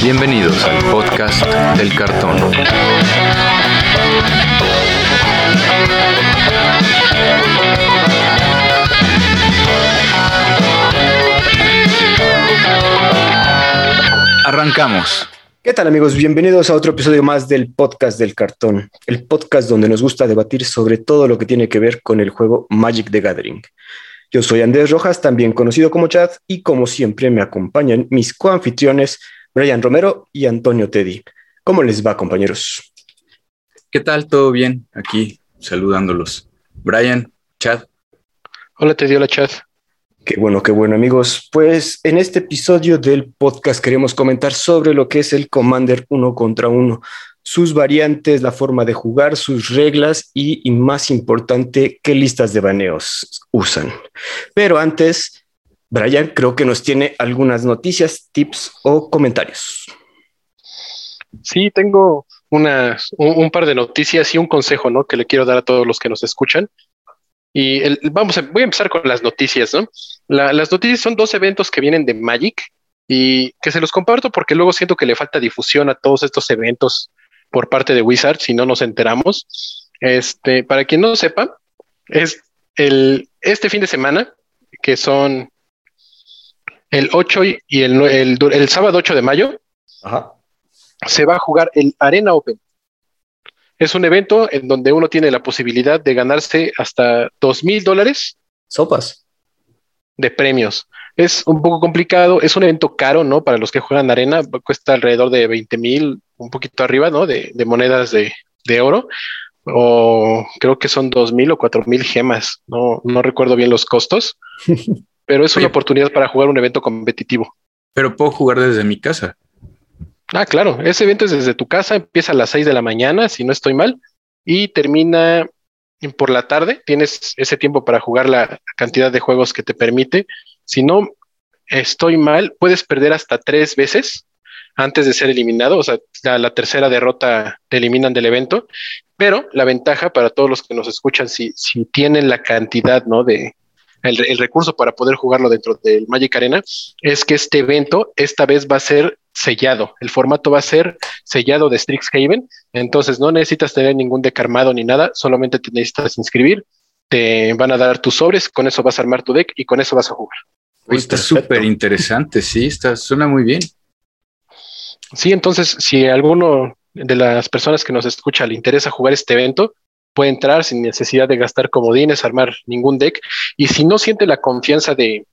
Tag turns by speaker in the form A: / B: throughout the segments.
A: Bienvenidos al podcast del cartón. Arrancamos.
B: ¿Qué tal amigos? Bienvenidos a otro episodio más del podcast del cartón, el podcast donde nos gusta debatir sobre todo lo que tiene que ver con el juego Magic the Gathering. Yo soy Andrés Rojas, también conocido como Chad, y como siempre me acompañan mis coanfitriones Brian Romero y Antonio Teddy. ¿Cómo les va, compañeros?
A: ¿Qué tal? ¿Todo bien? Aquí saludándolos. Brian, Chad.
C: Hola Teddy, hola Chad.
B: Qué bueno, qué bueno amigos. Pues en este episodio del podcast queremos comentar sobre lo que es el Commander uno contra uno, sus variantes, la forma de jugar, sus reglas y, y más importante, qué listas de baneos usan. Pero antes, Brian creo que nos tiene algunas noticias, tips o comentarios.
C: Sí, tengo unas, un, par de noticias y un consejo, ¿no? Que le quiero dar a todos los que nos escuchan. Y el- vamos, a, voy a empezar con las noticias, ¿no? La- las noticias son dos eventos que vienen de Magic y que se los comparto porque luego siento que le falta difusión a todos estos eventos por parte de Wizard si no nos enteramos. Este, para quien no sepa, es el, este fin de semana, que son el 8 y el, el, el sábado 8 de mayo,
B: Ajá.
C: se va a jugar el Arena Open. Es un evento en donde uno tiene la posibilidad de ganarse hasta dos mil dólares
B: Sopas.
C: de premios. Es un poco complicado, es un evento caro, ¿no? Para los que juegan arena, cuesta alrededor de 20 mil, un poquito arriba, ¿no? De, de monedas de, de oro, o creo que son dos mil o cuatro mil gemas, no, no recuerdo bien los costos, pero es una oportunidad para jugar un evento competitivo.
A: Pero puedo jugar desde mi casa.
C: Ah, claro, ese evento es desde tu casa, empieza a las 6 de la mañana, si no estoy mal, y termina por la tarde. Tienes ese tiempo para jugar la cantidad de juegos que te permite. Si no estoy mal, puedes perder hasta tres veces antes de ser eliminado, o sea, la, la tercera derrota te eliminan del evento, pero la ventaja para todos los que nos escuchan, si, si tienen la cantidad, ¿no? De, el, el recurso para poder jugarlo dentro del Magic Arena, es que este evento esta vez va a ser sellado. El formato va a ser sellado de Strixhaven. Entonces no necesitas tener ningún deck armado ni nada, solamente te necesitas inscribir. Te van a dar tus sobres, con eso vas a armar tu deck y con eso vas a jugar.
A: Uy, está súper interesante, sí, está, suena muy bien.
C: Sí, entonces si a alguno de las personas que nos escucha le interesa jugar este evento, puede entrar sin necesidad de gastar comodines, armar ningún deck. Y si no siente la confianza de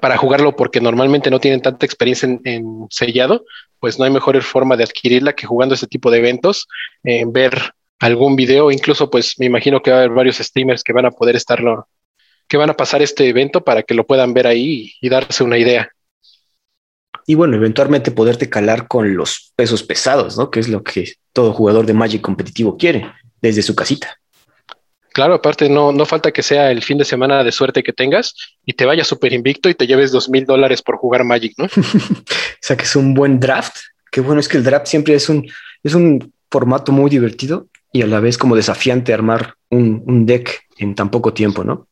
C: para jugarlo porque normalmente no tienen tanta experiencia en, sellado, pues no hay mejor forma de adquirirla que jugando este tipo de eventos, ver algún video, incluso pues me imagino que va a haber varios streamers que van a poder estarlo, que van a pasar este evento para que lo puedan ver ahí y, y darse una idea.
B: Y bueno, eventualmente poderte calar con los pesos pesados, ¿no? Que es lo que todo jugador de Magic competitivo quiere desde su casita.
C: Claro, aparte no, no falta que sea el fin de semana de suerte que tengas y te vayas súper invicto y te lleves dos mil dólares por jugar Magic, ¿no?
B: O sea que es un buen draft. Qué bueno es que el draft siempre es un, es un formato muy divertido y a la vez como desafiante armar un, un deck en tan poco tiempo, ¿no?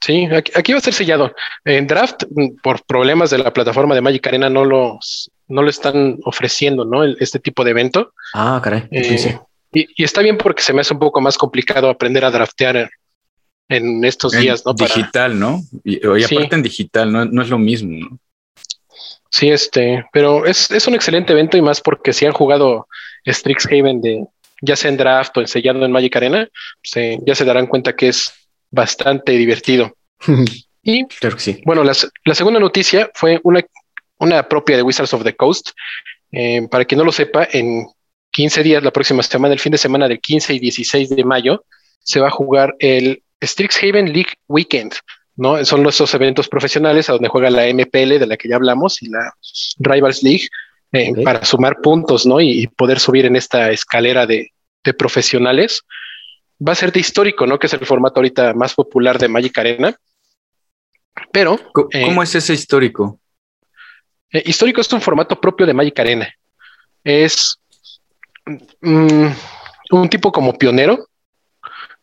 C: Sí, aquí, aquí va a ser sellado. En draft, mm, por problemas de la plataforma de Magic Arena, no, los, no lo están ofreciendo, ¿no? El- este tipo de evento.
B: Ah, caray.
C: Eh,
B: sí, sí.
C: Y, y está bien porque se me hace un poco más complicado aprender a draftear en, en estos
A: En
C: días, ¿no? Para-
A: digital, ¿no? Y, y
C: Sí.
A: aparte en digital, no, no es lo mismo, ¿no?
C: Sí, este, pero es, es un excelente evento y más porque si han jugado Strixhaven de ya sea en draft o en sellado en Magic Arena, se- ya se darán cuenta que es bastante divertido. Y
B: claro que sí.
C: bueno, la, la segunda noticia fue una, una propia de Wizards of the Coast. Eh, para quien no lo sepa, en 15 días, la próxima semana, el fin de semana del 15 y 16 de mayo, se va a jugar el Strixhaven League Weekend. ¿no? Son esos eventos profesionales a donde juega la MPL, de la que ya hablamos, y la Rivals League, eh, para sumar puntos ¿no? y, y poder subir en esta escalera de, de profesionales. Va a ser de histórico, ¿no? que es el formato ahorita más popular de Magic Arena. Pero Eh,
A: ¿Cómo es ese histórico?
C: eh, histórico es un formato propio de Magic Arena. Es mm, un tipo como pionero.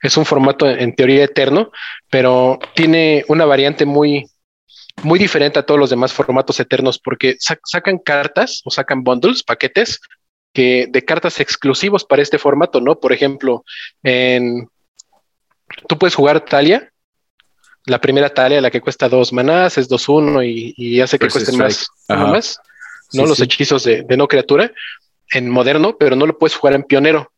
C: Es un formato en teoría eterno, pero tiene una variante muy, muy diferente a todos los demás formatos eternos porque sacan cartas o sacan bundles, paquetes que de cartas exclusivos para este formato, ¿no? Por ejemplo, en tú puedes jugar Talia, la primera Talia, la que cuesta dos manás, es 2-1 y, y, hace que cuesten más, más, ¿no? los hechizos de, de, no criatura en moderno, pero no lo puedes jugar en pionero.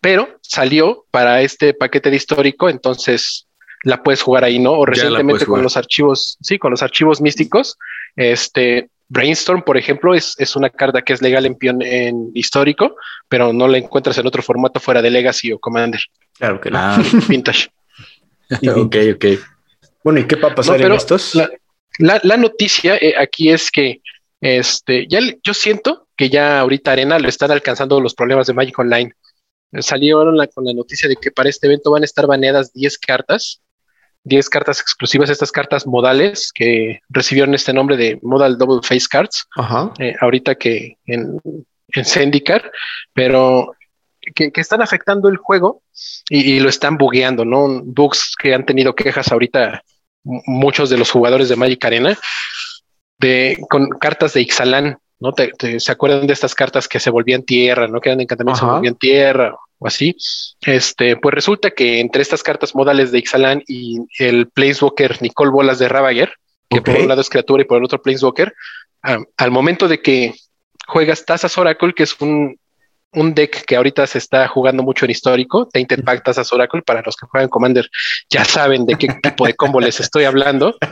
C: Pero salió para este paquete de histórico, entonces la puedes jugar ahí, ¿no? O recientemente con los archivos, sí, con los archivos místicos, este Brainstorm, por ejemplo, es, es una carta que es legal en, en histórico, pero no la encuentras en otro formato fuera de Legacy o Commander.
B: Claro que no.
C: Ah. vintage.
B: ok, ok. Bueno, ¿y qué va a pasar en estos?
C: La, la, noticia eh, aquí es que este, ya yo siento que ya ahorita Arena lo están alcanzando los problemas de Magic Online. Salieron con la noticia de que para este evento van a estar baneadas 10 cartas 10 cartas exclusivas, estas cartas modales que recibieron este nombre de Modal Double Face Cards, eh, ahorita que en, en pero que, están afectando el juego y, lo están bugueando, ¿no? Bugs que han tenido quejas ahorita muchos de los jugadores de Magic Arena de, con cartas de Ixalan, ¿no? se acuerdan de estas cartas que se volvían tierra, ¿no? Que eran encantamientos, se volvían tierra o así. Este, pues resulta que entre estas cartas modales de Ixalan y el Planeswalker Nicole Bolas de Ravager, que por un lado es criatura y por el otro Planeswalker, al momento de que juegas Tazas Oracle, que es un, un deck que ahorita se está jugando mucho en histórico, Tainted Pack Tazas Oracle, para los que juegan Commander ya saben de qué tipo de combo les estoy hablando.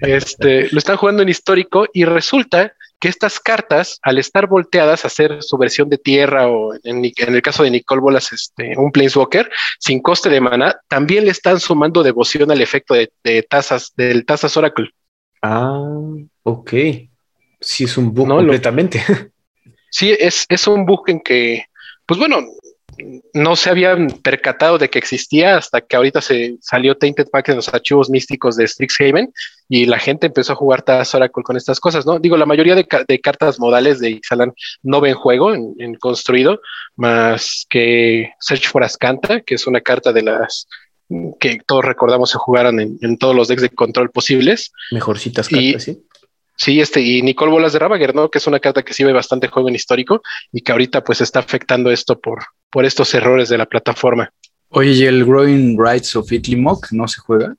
C: Este, lo están jugando en histórico y resulta que estas cartas, al estar volteadas a hacer su versión de tierra o en, el caso de Nicole Bolas, este, un Planeswalker, sin coste de mana, también le están sumando devoción al efecto de, tazas, del tazas Oracle.
B: Ah, ok. Sí, es un bug completamente.
C: sí, es, es un bug en que, pues bueno, no se habían percatado de que existía hasta que ahorita se salió Tainted Pack en los archivos místicos de Strixhaven y la gente empezó a jugar Taz Oracle con estas cosas, ¿no? Digo, la mayoría de, cartas modales de Ixalan no ven juego en, construido, más que Search for Ascanta, que es una carta de las que todos recordamos se jugaron en, todos los decks de control posibles.
B: Mejorcitas cartas, sí.
C: Sí, este, y Nicole Bolas de Ravager, ¿no? Que es una carta que sí ve bastante juego en histórico y que ahorita pues está afectando esto por, por estos errores de la plataforma.
A: Oye, ¿y el Growing Rights of Mock no se juega?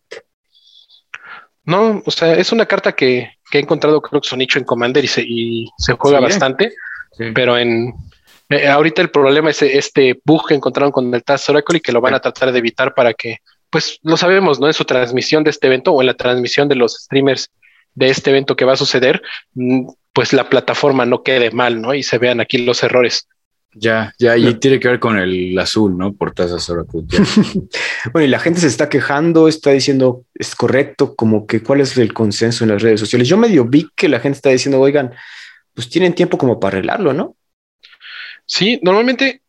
C: No, o sea, es una carta que, he encontrado, creo que su nicho en Commander y se, y se juega bastante, pero en eh, ahorita el problema es este bug que encontraron con el Taz Oracle y que lo van a tratar de evitar para que, pues lo sabemos, ¿no? En su transmisión de este evento o en la transmisión de los streamers de este evento que va a suceder, mm, pues la plataforma no quede mal, ¿no? Y se vean aquí los errores.
A: Ya, ya, y tiene que ver con el azul, ¿no? Por tasas Oracle.
B: bueno, y la gente se está quejando, está diciendo, es correcto, como que cuál es el consenso en las redes sociales. Yo medio vi que la gente está diciendo, oigan, pues tienen tiempo como para arreglarlo, ¿no?
C: Sí, normalmente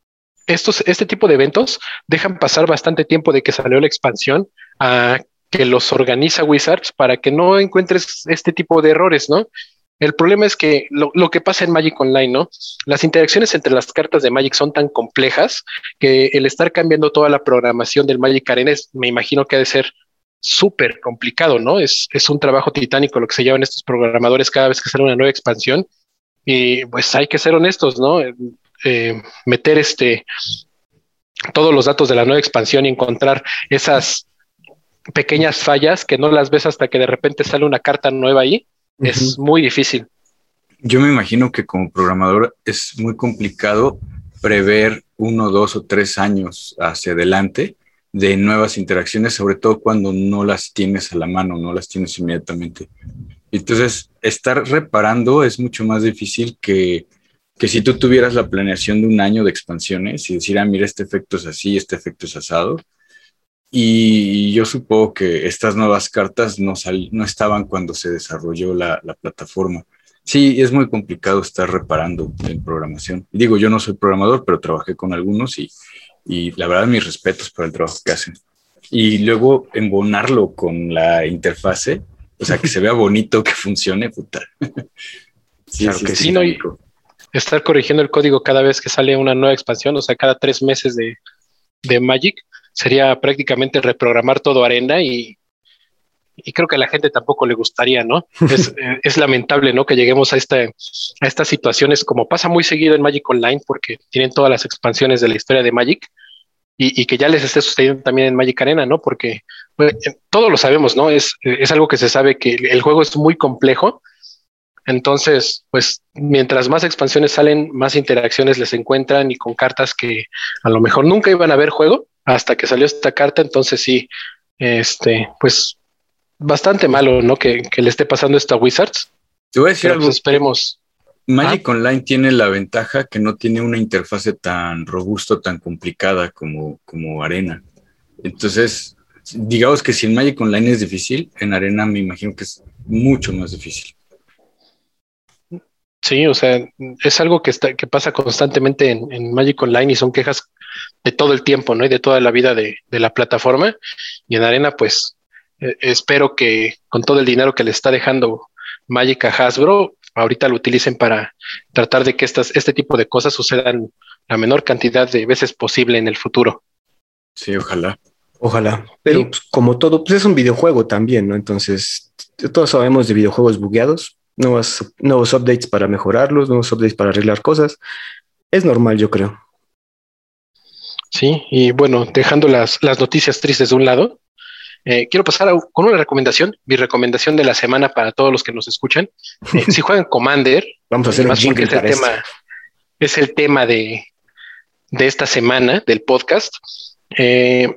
C: estos, este tipo de eventos dejan pasar bastante tiempo de que salió la expansión a que los organiza Wizards para que no encuentres este tipo de errores, ¿no? El problema es que lo, que pasa en Magic Online, ¿no? Las interacciones entre las cartas de Magic son tan complejas que el estar cambiando toda la programación del Magic Arena me imagino que ha de ser súper complicado, ¿no? Es, es un trabajo titánico lo que se llevan estos programadores cada vez que sale una nueva expansión. Y pues hay que ser honestos, ¿no? Eh, meter este todos los datos de la nueva expansión y encontrar esas pequeñas fallas que no las ves hasta que de repente sale una carta nueva ahí, es muy difícil.
A: Yo me imagino que como programador es muy complicado prever uno, dos o tres años hacia adelante de nuevas interacciones, sobre todo cuando no las tienes a la mano, no las tienes inmediatamente. Entonces, estar reparando es mucho más difícil que, que si tú tuvieras la planeación de un año de expansiones y decir, ah, mira, este efecto es así, este efecto es asado, y yo supongo que estas nuevas cartas no, no estaban cuando se desarrolló la, la, plataforma. Sí, es muy complicado estar reparando en programación. Digo, yo no soy programador, pero trabajé con algunos y, y la verdad mis respetos por el trabajo que hacen. Y luego embonarlo con la interfase, o sea, que se vea bonito, que funcione, puta.
C: sí, claro que sí, no, y estar corrigiendo el código cada vez que sale una nueva expansión, o sea, cada tres meses de, de Magic, sería prácticamente reprogramar todo Arena y, y creo que a la gente tampoco le gustaría, ¿no? Es, es, lamentable, ¿no? Que lleguemos a, esta, a estas situaciones como pasa muy seguido en Magic Online porque tienen todas las expansiones de la historia de Magic y, y que ya les esté sucediendo también en Magic Arena, ¿no? Porque bueno, todos lo sabemos, ¿no? Es, es algo que se sabe que el juego es muy complejo. Entonces, pues mientras más expansiones salen, más interacciones les encuentran y con cartas que a lo mejor nunca iban a ver juego hasta que salió esta carta. Entonces sí, este, pues bastante malo, ¿no? Que, que le esté pasando esto a Wizards.
A: Te voy a decir
C: Pero,
A: algo.
C: pues, esperemos.
A: Magic Online tiene la ventaja que no tiene una interfase tan robusta, tan complicada como, como Arena. Entonces, digamos que si en Magic Online es difícil, en Arena me imagino que es mucho más difícil.
C: Sí, o sea, es algo que, está, que pasa constantemente en, en Magic Online y son quejas de todo el tiempo, ¿no? Y de toda la vida de, de la plataforma. Y en Arena, pues, eh, espero que con todo el dinero que le está dejando Magic a Hasbro, ahorita lo utilicen para tratar de que estas, este tipo de cosas sucedan la menor cantidad de veces posible en el futuro.
A: Sí, ojalá.
B: Ojalá. Pero
C: Sí.
B: pues, como todo, pues es un videojuego también, ¿no? Entonces, todos sabemos de videojuegos bugueados, nuevos, nuevos updates para mejorarlos, nuevos updates para arreglar cosas. Es normal, yo creo.
C: Sí, y bueno, dejando las, las noticias tristes de un lado, eh, quiero pasar a- con una recomendación, mi recomendación de la semana para todos los que nos escuchan. Eh, si juegan Commander,
B: Vamos a hacer un
C: más porque
B: jingle
C: es el
B: esto.
C: tema, es el tema de, de esta semana del podcast. Eh,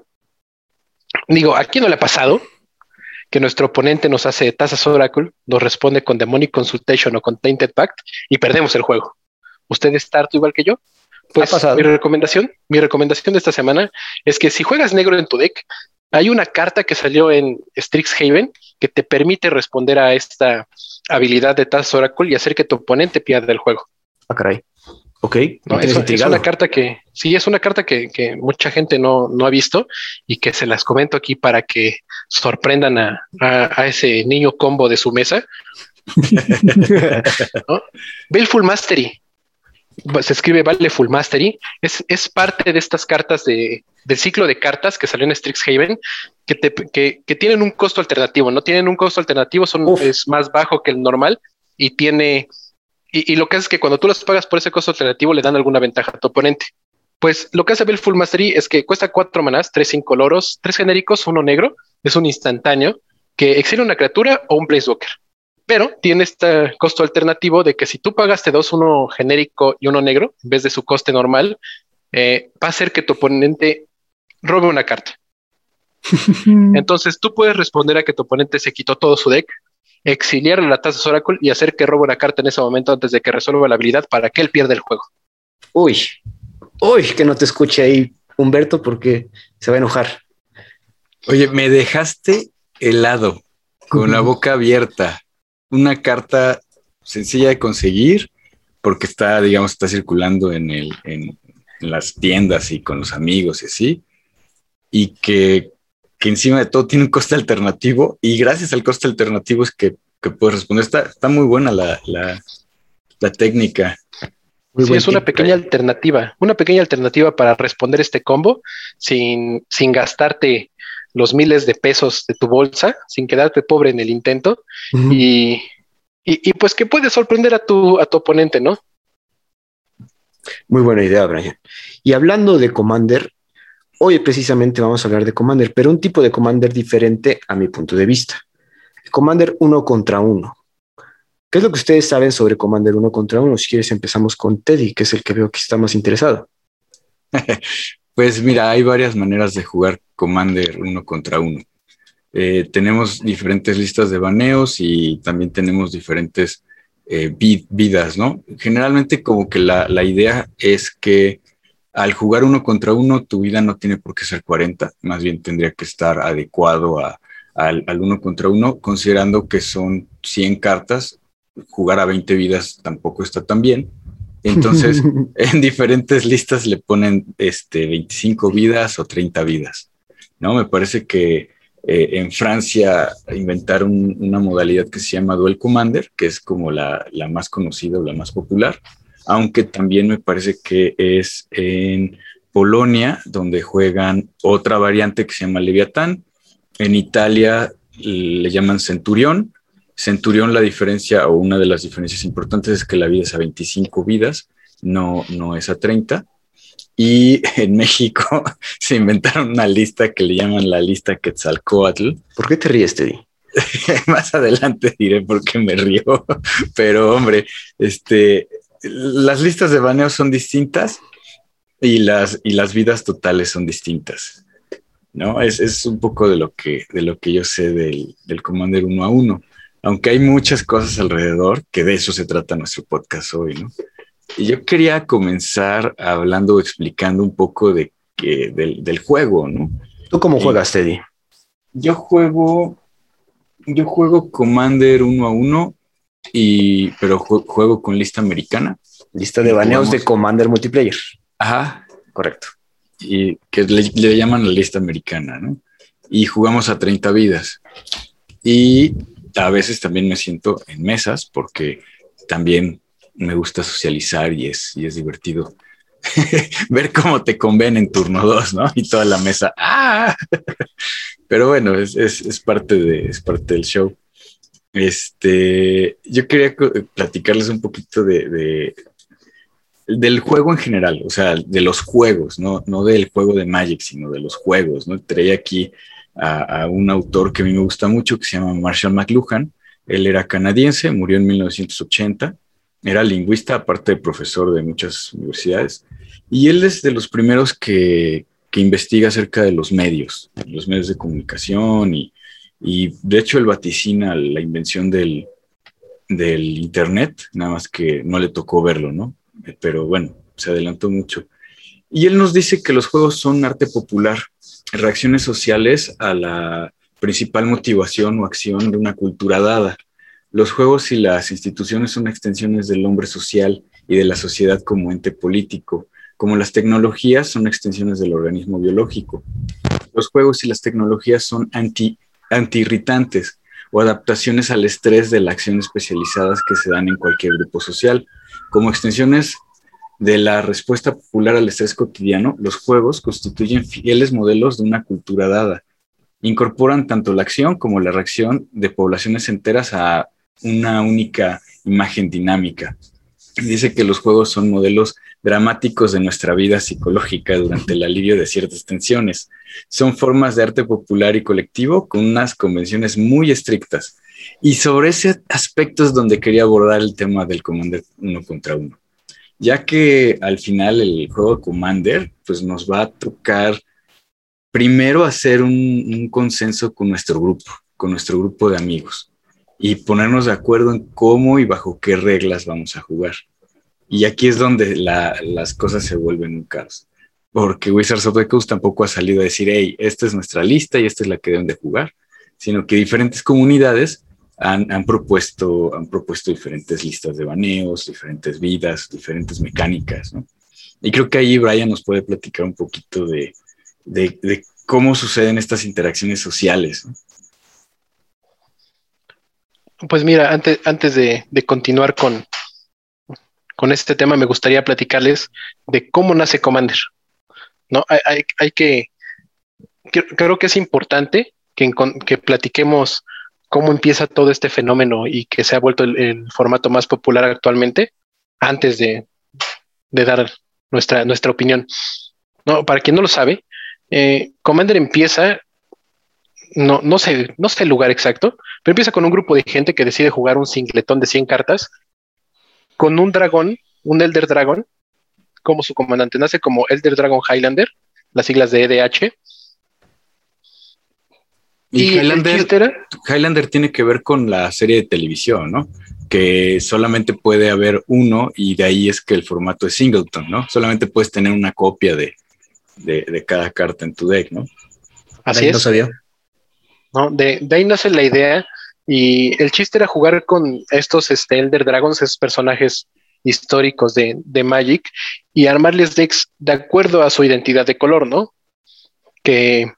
C: digo, ¿a quién no le ha pasado que nuestro oponente nos hace tazas Oracle, nos responde con Demonic Consultation o con Tainted Pact y perdemos el juego? ¿Usted está harto igual que yo? Pues mi recomendación, mi recomendación de esta semana es que si juegas negro en tu deck, hay una carta que salió en Strixhaven que te permite responder a esta habilidad de Tazas Oracle y hacer que tu oponente pierda el juego.
B: Ah, caray. Ok.
C: ¿no? Es, una carta que, sí, es una carta que, que mucha gente no, no ha visto y que se las comento aquí para que sorprendan a, a- a ese niño combo de su mesa. Baleful Mastery. Se escribe Baleful Mastery. Es, es parte de estas cartas de, del ciclo de cartas que salió en Strixhaven que, te- que, que tienen un costo alternativo. No tienen un costo alternativo, son,
B: Uf.
C: es más bajo que el normal y tiene. Y, y lo que hace es que cuando tú las pagas por ese costo alternativo le dan alguna ventaja a tu oponente. Pues lo que hace Baleful Mastery es que cuesta cuatro manás, tres incoloros, tres genéricos, uno negro. Es un instantáneo que exilia una criatura o un Planeswalker. Pero tiene este costo alternativo de que si tú pagaste dos, uno genérico y uno negro, en vez de su coste normal, eh, va a hacer que tu oponente robe una carta. Entonces tú puedes responder a que tu oponente se quitó todo su deck, exiliarle la taza Oracle y hacer que robe una carta en ese momento antes de que resuelva la habilidad para que él pierda el juego.
B: Uy, uy, que no te escuche ahí, Humberto, porque se va a enojar.
A: Oye, me dejaste helado, con la boca abierta. Una carta sencilla de conseguir porque está, digamos, está circulando en, el, en, en las tiendas y con los amigos y así. Y que, que encima de todo tiene un coste alternativo y gracias al coste alternativo es que, que puedes responder. Está, está muy buena la, la, la técnica.
B: Muy
C: Sí, es una pequeña alternativa, una pequeña alternativa para responder este combo sin, sin gastarte los miles de pesos de tu bolsa, sin quedarte pobre en el intento y, y pues que puedes sorprender a tu, a tu oponente, ¿no?
B: Muy buena idea, Brian. Y hablando de Commander, hoy precisamente vamos a hablar de Commander, pero un tipo de Commander diferente a mi punto de vista. Commander uno contra uno. ¿Qué es lo que ustedes saben sobre Commander uno contra uno? Si quieres empezamos con Teddy, que es el que veo que está más interesado.
A: Pues mira, hay varias maneras de jugar Commander uno contra uno. Eh, tenemos diferentes listas de baneos y también tenemos diferentes eh, vid- vidas, ¿no? Generalmente como que la, la idea es que al jugar uno contra uno, tu vida no tiene por qué ser 40, más bien tendría que estar adecuado a- al, al uno contra uno, considerando que son 100 cartas, jugar a 20 vidas tampoco está tan bien. Entonces, en diferentes listas le ponen este, 25 vidas o 30 vidas. ¿no? Me parece que eh, en Francia inventaron una modalidad que se llama Duel Commander, que es como la, la más conocida o la más popular, aunque también me parece que es en Polonia, donde juegan otra variante que se llama Leviatán. En Italia le llaman centurión. Centurión la diferencia o una de las diferencias importantes es que la vida es a 25 vidas, no, no es a 30. Y en México se inventaron una lista que le llaman la lista Quetzalcoatl.
B: ¿Por qué te ríes, Teddy?
A: Más adelante diré por qué me río, pero hombre, este, las listas de baneo son distintas y las, y las vidas totales son distintas. ¿no? Es, es, un poco de lo que, de lo que yo sé del, del Commander uno a uno, aunque hay muchas cosas alrededor, que de eso se trata nuestro podcast hoy, ¿no? Y yo quería comenzar hablando, explicando un poco de que, del, del juego, ¿no?
B: ¿Tú cómo juegas, Teddy?
A: Yo juego, yo juego Commander uno a uno, y, pero juego con lista americana.
B: Lista de baneos de Commander multiplayer.
A: Ajá.
B: Correcto
A: y que le, llaman la lista americana, ¿no? Y jugamos a 30 vidas. Y a veces también me siento en mesas porque también me gusta socializar y es, y es divertido ver cómo te conven en turno 2, ¿no? Y toda la mesa, ¡ah! Pero bueno, es, es, es, parte, de, es parte del show. Este, yo quería platicarles un poquito de, del juego en general, o sea, de los juegos, no, no del juego de Magic, sino de los juegos, ¿no? Traía aquí a, un autor que a mí me gusta mucho, que se llama Marshall McLuhan. Él era canadiense, murió en 1980, era lingüista, aparte de profesor de muchas universidades, y él es de los primeros que, que investiga acerca de los medios, los medios de comunicación, y, y de hecho él vaticina la invención del, del Internet, nada más que no le tocó verlo, ¿no? pero bueno, se adelantó mucho. Y él nos dice que los juegos son arte popular, reacciones sociales a la principal motivación o acción de una cultura dada. Los juegos y las instituciones son extensiones del hombre social y de la sociedad como ente político, como las tecnologías son extensiones del organismo biológico. Los juegos y las tecnologías son anti, antiirritantes o adaptaciones al estrés de la acción especializadas que se dan en cualquier grupo social, como extensiones de la respuesta popular al estrés cotidiano, los juegos constituyen fieles modelos de una cultura dada. Incorporan tanto la acción como la reacción de poblaciones enteras a una única imagen dinámica. Dice que los juegos son modelos dramáticos de nuestra vida psicológica durante el alivio de ciertas tensiones. Son formas de arte popular y colectivo con unas convenciones muy estrictas, y sobre ese aspecto es donde quería abordar el tema del Commander uno contra uno, ya que al final el juego Commander pues nos va a tocar primero hacer un, consenso con nuestro grupo, con nuestro grupo de amigos y ponernos de acuerdo en cómo y bajo qué reglas vamos a jugar. Y aquí es donde la, las cosas se vuelven un caos. Porque Wizards of the Coast tampoco ha salido a decir, hey, esta es nuestra lista y esta es la que deben de jugar, sino que diferentes comunidades han, propuesto, han propuesto diferentes listas de baneos, diferentes vidas, diferentes mecánicas, ¿no? Y creo que ahí Brian nos puede platicar un poquito de, de, cómo suceden estas interacciones sociales.
C: Pues mira, antes, antes de, de, continuar con, con este tema, me gustaría platicarles de cómo nace Commander. ¿no? Hay, hay, hay que, creo que es importante que, que platiquemos cómo empieza todo este fenómeno y que se ha vuelto el, formato más popular actualmente, antes de, dar nuestra, nuestra opinión. No, para quien no lo sabe, eh, Commander empieza, no, no, sé, no sé el lugar exacto, pero empieza con un grupo de gente que decide jugar un singletón de 100 cartas con un dragón, un Elder Dragon, como su comandante. Nace como Elder Dragon Highlander, las siglas de EDH,
A: y, Highlander, tiene que ver con la serie de televisión, ¿no? Que solamente puede haber uno y de ahí es que el formato es singleton, ¿no? Solamente puedes tener una copia de, cada carta en tu deck, ¿no?
C: Así es. No, de, ahí nace la idea y el chiste era jugar con estos este, Elder Dragons, esos personajes históricos de, de Magic y armarles decks de acuerdo a su identidad de color, ¿no? Que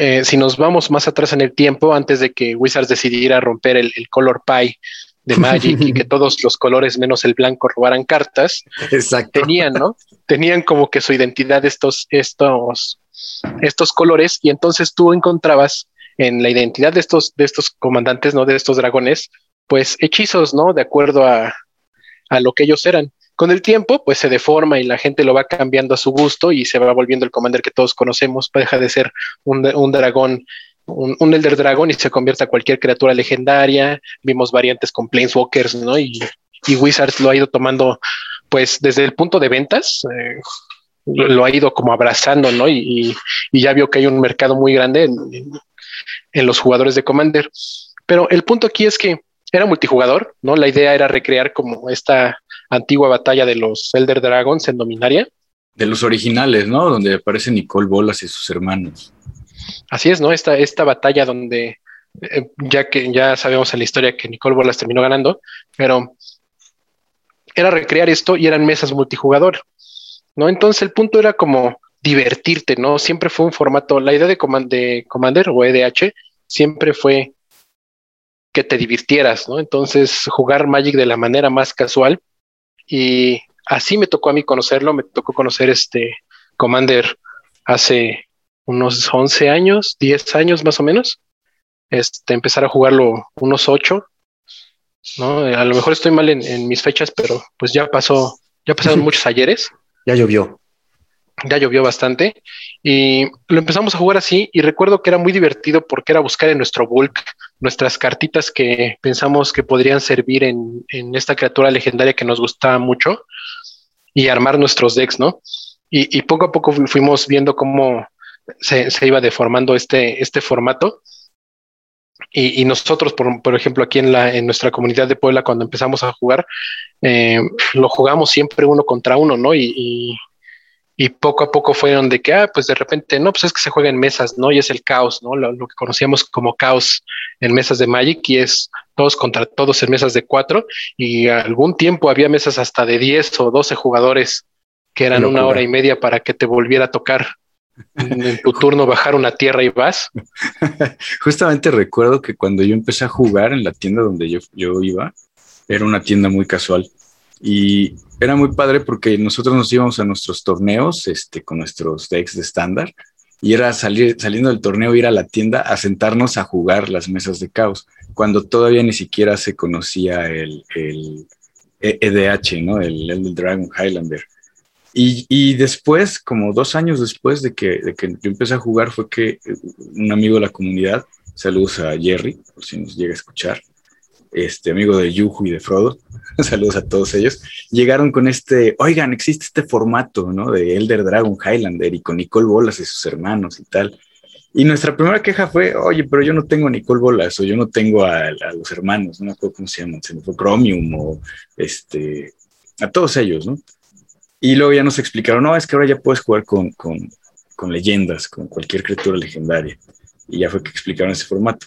C: eh, si nos vamos más atrás en el tiempo, antes de que Wizards decidiera romper el, color pie de Magic y que todos los colores menos el blanco robaran cartas, tenían, ¿no? Tenían como que su identidad estos, estos, estos colores y entonces tú encontrabas en la identidad de estos, de estos comandantes, ¿no? De estos dragones, pues hechizos, ¿no? De acuerdo a, a lo que ellos eran. Con el tiempo, pues se deforma y la gente lo va cambiando a su gusto y se va volviendo el commander que todos conocemos, deja de ser un, dragón un, Elder Dragon y se convierte a cualquier criatura legendaria. Vimos variantes con Planeswalkers, ¿no? Y, y Wizards lo ha ido tomando, pues, desde el punto de ventas, eh, lo ha ido como abrazando, ¿no? Y, ya vio que hay un mercado muy grande en, en, los jugadores de Commander. Pero el punto aquí es que era multijugador, ¿no? La idea era recrear como esta antigua batalla de los Elder Dragons en Dominaria.
A: De los originales, ¿no? Donde aparece Nicole Bolas y sus hermanos.
C: Así es, ¿no? Esta, esta batalla donde, eh, ya que ya sabemos en la historia que Nicole Bolas terminó ganando, pero era recrear esto y eran mesas multijugador, ¿no? Entonces el punto era como divertirte, ¿no? Siempre fue un formato, la idea de, de Commander o EDH siempre fue que te divirtieras, ¿no? Entonces jugar Magic de la manera más casual y así me tocó a mí conocerlo, me tocó conocer este Commander hace unos 11 años, 10 años más o menos. Este, empezar a jugarlo unos 8. ¿no? A lo mejor estoy mal en, mis fechas, pero pues ya pasó, ya pasaron muchos ayeres.
B: Ya llovió.
C: Ya llovió bastante y lo empezamos a jugar así y recuerdo que era muy divertido porque era buscar en nuestro bulk nuestras cartitas que pensamos que podrían servir en, en esta criatura legendaria que nos gustaba mucho y armar nuestros decks, ¿no? Y, y poco a poco fuimos viendo cómo se, iba deformando este, este formato. Y, nosotros, por, ejemplo, aquí en, la, en nuestra comunidad de Puebla, cuando empezamos a jugar, eh, lo jugamos siempre uno contra uno, ¿no? Y, y, poco a poco fue donde que, ah, pues de repente, no, pues es que se juega en mesas, ¿no? Y es el caos, ¿no? Lo, que conocíamos como caos en mesas de Magic y es todos contra todos en mesas de cuatro. Y algún tiempo había mesas hasta de 10 o 12 jugadores que eran una hora y media para que te volviera a tocar en tu turno bajar una tierra y vas.
A: Justamente recuerdo que cuando yo empecé a jugar en la tienda donde yo, yo iba, era una tienda muy casual y era muy padre porque nosotros nos íbamos a nuestros torneos este, con nuestros decks de estándar y era salir saliendo del torneo, ir a la tienda a sentarnos a jugar las mesas de caos, cuando todavía ni siquiera se conocía el, el EDH, ¿no? El Elder Dragon Highlander. Y, después, como dos años después de que, de que yo empecé a jugar, fue que un amigo de la comunidad, saludos a Jerry, por si nos llega a escuchar, este amigo de Yuhu y de Frodo, saludos a todos ellos, llegaron con este, oigan, existe este formato, ¿no? De Elder Dragon Highlander y con Nicole Bolas y sus hermanos y tal. Y nuestra primera queja fue, oye, pero yo no tengo a Nicole Bolas o yo no tengo a, los hermanos, no me acuerdo cómo se llaman, se me fue Chromium o este, a todos ellos, ¿no? Y luego ya nos explicaron, no, es que ahora ya puedes jugar con, con, con leyendas, con cualquier criatura legendaria. Y ya fue que explicaron ese formato.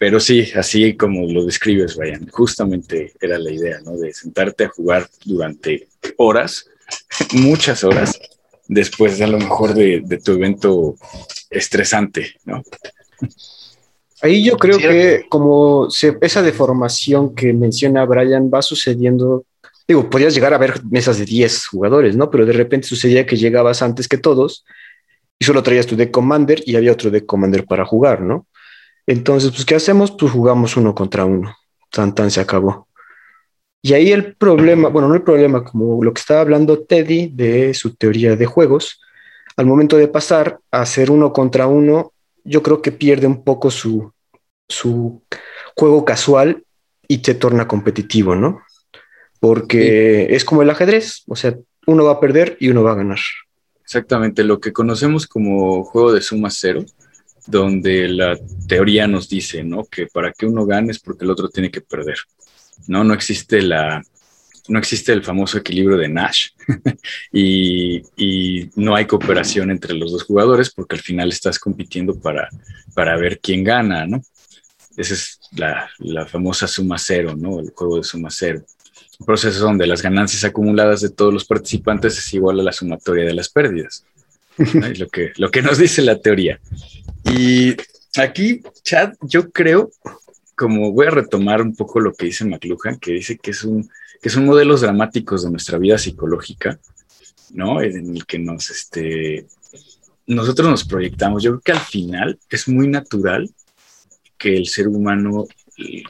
A: Pero sí, así como lo describes, Ryan, justamente era la idea, ¿no? De sentarte a jugar durante horas, muchas horas, después a lo mejor de, de tu evento estresante, ¿no?
B: Ahí yo creo que como esa deformación que menciona Brian va sucediendo digo, podías llegar a ver mesas de 10 jugadores, ¿no? Pero de repente sucedía que llegabas antes que todos y solo traías tu deck commander y había otro deck commander para jugar, ¿no? Entonces, pues, ¿qué hacemos? Pues jugamos uno contra uno. Tan, tan se acabó. Y ahí el problema, bueno, no el problema, como lo que estaba hablando Teddy de su teoría de juegos, al momento de pasar a hacer uno contra uno, yo creo que pierde un poco su, su juego casual y se torna competitivo, ¿no? porque es como el ajedrez, o sea, uno va a perder y uno va a ganar.
A: Exactamente, lo que conocemos como juego de suma cero, donde la teoría nos dice, ¿no? Que para que uno gane es porque el otro tiene que perder. No, no existe la, no existe el famoso equilibrio de Nash y, no hay cooperación entre los dos jugadores porque al final estás compitiendo para, para ver quién gana, ¿no? Esa es la, la famosa suma cero, ¿no? El juego de suma cero un proceso donde las ganancias acumuladas de todos los participantes es igual a la sumatoria de las pérdidas. Es lo que, lo que nos dice la teoría. Y aquí, Chad, yo creo, como voy a retomar un poco lo que dice McLuhan, que dice que, es un, que son modelos dramáticos de nuestra vida psicológica, ¿no? En el que nos, este, nosotros nos proyectamos. Yo creo que al final es muy natural que el ser humano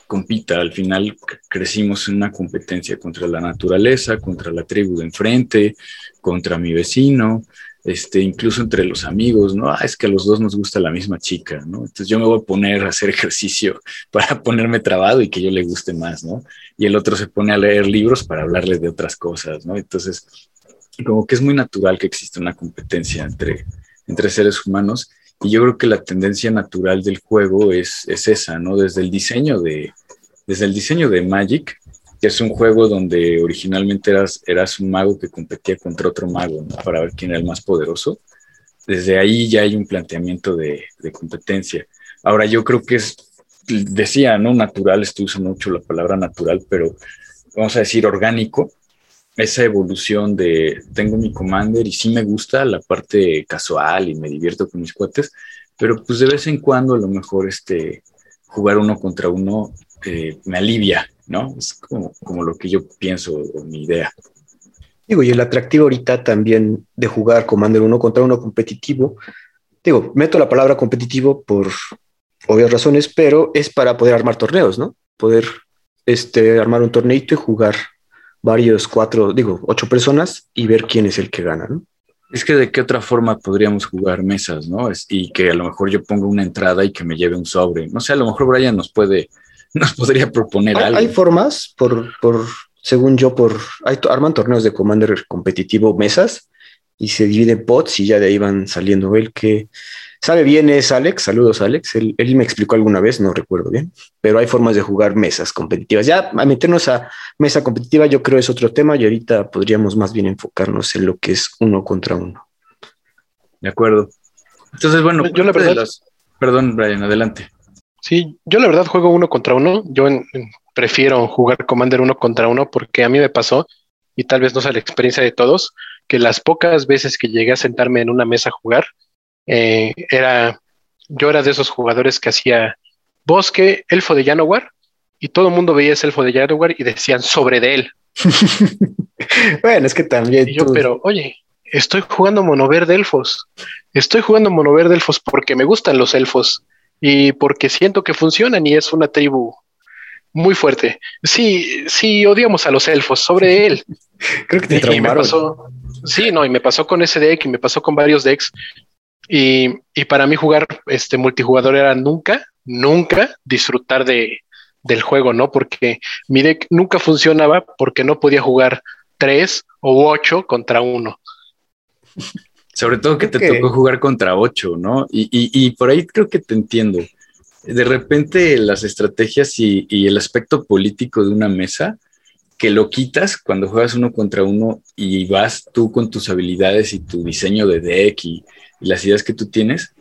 A: compita. Al final crecimos en una competencia contra la naturaleza, contra la tribu de enfrente, contra mi vecino, este, incluso entre los amigos, ¿no? Ah, es que a los dos nos gusta la misma chica, ¿no? Entonces yo me voy a poner a hacer ejercicio para ponerme trabado y que yo le guste más, ¿no? Y el otro se pone a leer libros para hablarle de otras cosas, ¿no? Entonces, como que es muy natural que exista una competencia entre, entre seres humanos y yo creo que la tendencia natural del juego es, es esa, ¿no? Desde el diseño de, desde el diseño de Magic, que es un juego donde originalmente eras, un mago que competía contra otro mago para ver quién era el más poderoso. Desde ahí ya hay un planteamiento de, de competencia. Ahora yo creo que es, decía, ¿no? Natural, estoy usando mucho la palabra natural, pero vamos a decir orgánico, esa evolución de tengo mi commander y sí me gusta la parte casual y me divierto con mis cuates, pero pues de vez en cuando a lo mejor este, jugar uno contra uno eh, me alivia, ¿no? Es como, como lo que yo pienso o mi idea.
B: Digo, y el atractivo ahorita también de jugar Commander uno contra uno competitivo, digo, meto la palabra competitivo por obvias razones, pero es para poder armar torneos, ¿no? Poder este, armar un torneito y jugar varios, cuatro, digo, ocho personas y ver quién es el que gana, ¿no?
A: Es que de qué otra forma podríamos jugar mesas, ¿no? y que a lo mejor yo ponga una entrada y que me lleve un sobre. No sé, a lo mejor Brian nos puede, nos podría proponer
B: hay,
A: algo.
B: Hay formas, por, por, según yo, por, hay, arman torneos de Commander competitivo mesas y se dividen pots y ya de ahí van saliendo el que Sabe bien es Alex, saludos Alex, él, me explicó alguna vez, no recuerdo bien, pero hay formas de jugar mesas competitivas. Ya a meternos a mesa competitiva yo creo es otro tema y ahorita podríamos más bien enfocarnos en lo que es uno contra uno.
A: De acuerdo. Entonces, bueno, yo la verdad... Perdón, Brian, adelante.
C: Sí, yo la verdad juego uno contra uno. Yo prefiero jugar Commander uno contra uno porque a mí me pasó, y tal vez no sea la experiencia de todos, que las pocas veces que llegué a sentarme en una mesa a jugar, eh, era, yo era de esos jugadores que hacía bosque, elfo de Janowar, y todo el mundo veía ese elfo de Janowar y decían sobre de él.
B: bueno, es que también.
C: yo, pero oye, estoy jugando monoverde elfos. Estoy jugando monoverde elfos porque me gustan los elfos y porque siento que funcionan y es una tribu muy fuerte. Sí, sí, odiamos a los elfos, sobre él.
B: Creo que te traumaron.
C: sí, no, y me pasó con ese deck y me pasó con varios decks y, para mí jugar este multijugador era nunca, nunca disfrutar de, del juego, ¿no? Porque mi deck nunca funcionaba porque no podía jugar tres o ocho contra uno.
A: Sobre todo que te tocó jugar contra ocho, ¿no? Y, y, por ahí creo que te entiendo. De repente las estrategias y, y, el aspecto político de una mesa, que lo quitas cuando juegas uno contra uno y vas tú con tus habilidades y tu diseño de deck y, y las ideas que tú tienes.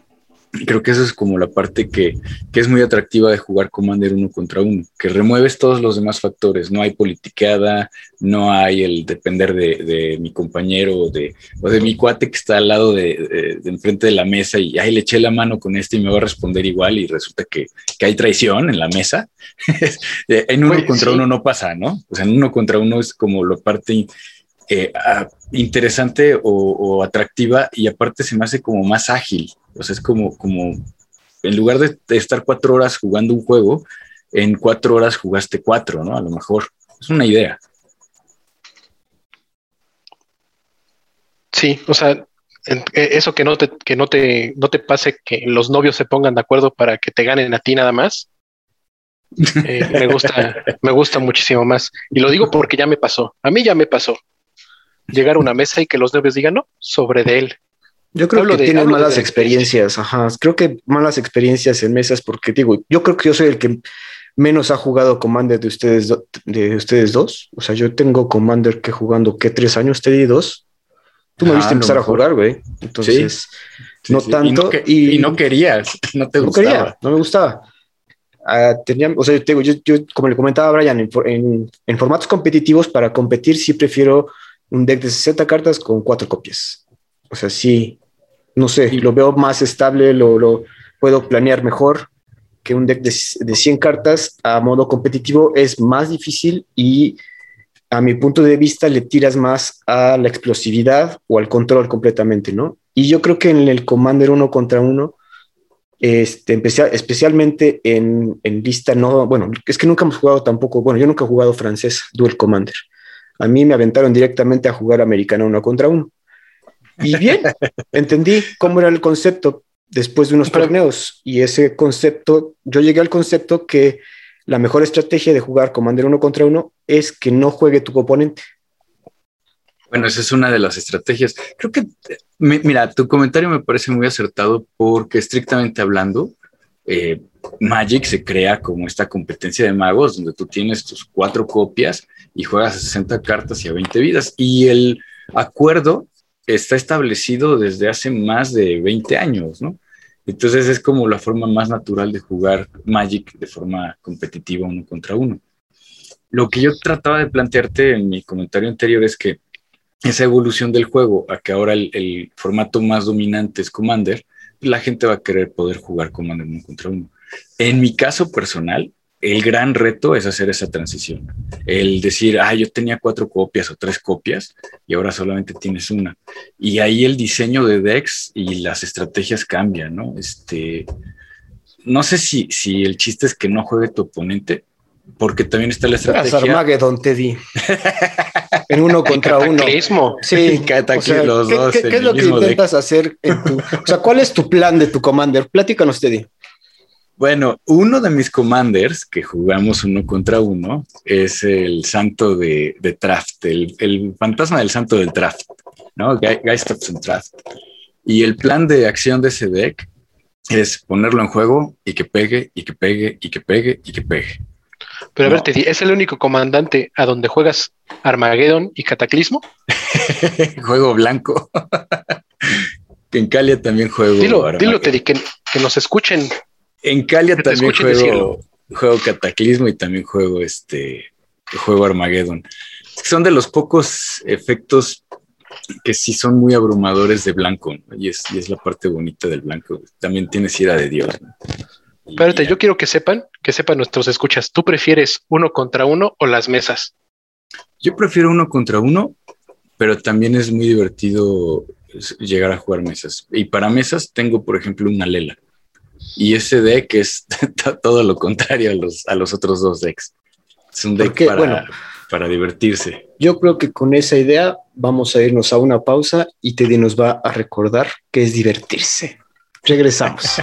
A: Creo que eso es como la parte que, que, es muy atractiva de jugar Commander uno contra uno, que remueves todos los demás factores. No hay politiqueada, no hay el depender de, de mi compañero o de, o de mi cuate que está al lado de, de, enfrente de la mesa y ahí le eché la mano con este y me va a responder igual y resulta que, que hay traición en la mesa. en uno contra uno no pasa, ¿no? O sea, en uno contra uno es como la parte eh, interesante o, atractiva y aparte se me hace como más ágil. O sea, es como, como en lugar de, estar cuatro horas jugando un juego, en cuatro horas jugaste cuatro, ¿no? A lo mejor. Es una idea.
C: Sí, o sea, eh, eso que no te, que no te, no te pase que los novios se pongan de acuerdo para que te ganen a ti nada más. Eh, me gusta, me gusta muchísimo más. Y lo digo porque ya me pasó. A mí ya me pasó llegar a una mesa y que los novios digan, no, sobre de él.
B: Yo creo que tienes malas experiencias, ajá. Creo que malas experiencias en mesas, porque digo, yo creo que yo soy el que menos ha jugado Commander de ustedes, de ustedes dos. O sea, yo tengo Commander que jugando que tres años, te di dos. Tú me viste empezar a jugar, güey. Entonces, no tanto.
A: Y no, querías, no te gustaba. Quería,
B: no me gustaba. Ah, tenía, o sea, yo, tengo, yo, como le comentaba a Brian, en, en, formatos competitivos, para competir, sí prefiero un deck de 60 cartas con cuatro copias. O sea, sí, no sé, lo veo más estable, lo, puedo planear mejor que un deck de, de 100 cartas a modo competitivo es más difícil y a mi punto de vista le tiras más a la explosividad o al control completamente, ¿no? Y yo creo que en el Commander uno contra uno, este, especialmente en, en, lista no, bueno, es que nunca hemos jugado tampoco, bueno, yo nunca he jugado francés, Duel Commander. A mí me aventaron directamente a jugar americano uno contra uno. Y bien, entendí cómo era el concepto después de unos torneos. Y ese concepto, yo llegué al concepto que la mejor estrategia de jugar Commander uno contra uno es que no juegue tu oponente.
A: Bueno, esa es una de las estrategias. Creo que, mira, tu comentario me parece muy acertado porque estrictamente hablando, eh, Magic se crea como esta competencia de magos donde tú tienes tus cuatro copias y juegas a 60 cartas y a 20 vidas. Y el acuerdo está establecido desde hace más de 20 años, ¿no? Entonces es como la forma más natural de jugar Magic de forma competitiva uno contra uno. Lo que yo trataba de plantearte en mi comentario anterior es que esa evolución del juego a que ahora el, formato más dominante es Commander, la gente va a querer poder jugar Commander uno contra uno. En mi caso personal, el gran reto es hacer esa transición. El decir, ah, yo tenía cuatro copias o tres copias y ahora solamente tienes una. Y ahí el diseño de Dex y las estrategias cambian, ¿no? Este, no sé si, si el chiste es que no juegue tu oponente, porque también está la estrategia.
B: Armageddon, te di. en uno contra uno. Sí, los ¿qué, dos. ¿qué, es lo que intentas hacer en tu, o sea, ¿cuál es tu plan de tu commander? Platícanos, Teddy.
A: Bueno, uno de mis commanders que jugamos uno contra uno es el santo de, de Traft, el, fantasma del santo del Traft, ¿no? Guy, Guy Traft. Y el plan de acción de ese deck es ponerlo en juego y que pegue, y que pegue, y que pegue, y que pegue.
C: Pero a ver, te ¿es el único comandante a donde juegas Armageddon y Cataclismo?
A: juego blanco. en Calia también juego.
C: Dilo, dilo Teddy, que, nos escuchen.
A: En Calia también juego, juego Cataclismo y también juego este juego Armageddon. Son de los pocos efectos que sí son muy abrumadores de blanco, y, es, y es la parte bonita del blanco. También tienes ira de Dios. ¿no?
C: Espérate, yo quiero que sepan, que sepan nuestros escuchas, ¿tú prefieres uno contra uno o las mesas?
A: Yo prefiero uno contra uno, pero también es muy divertido llegar a jugar mesas. Y para mesas tengo, por ejemplo, una Lela. Y ese deck es todo lo contrario a los, a los otros dos decks. Es un deck para, para divertirse.
B: Yo creo que con esa idea vamos a irnos a una pausa y Teddy nos va a recordar que es divertirse. Regresamos.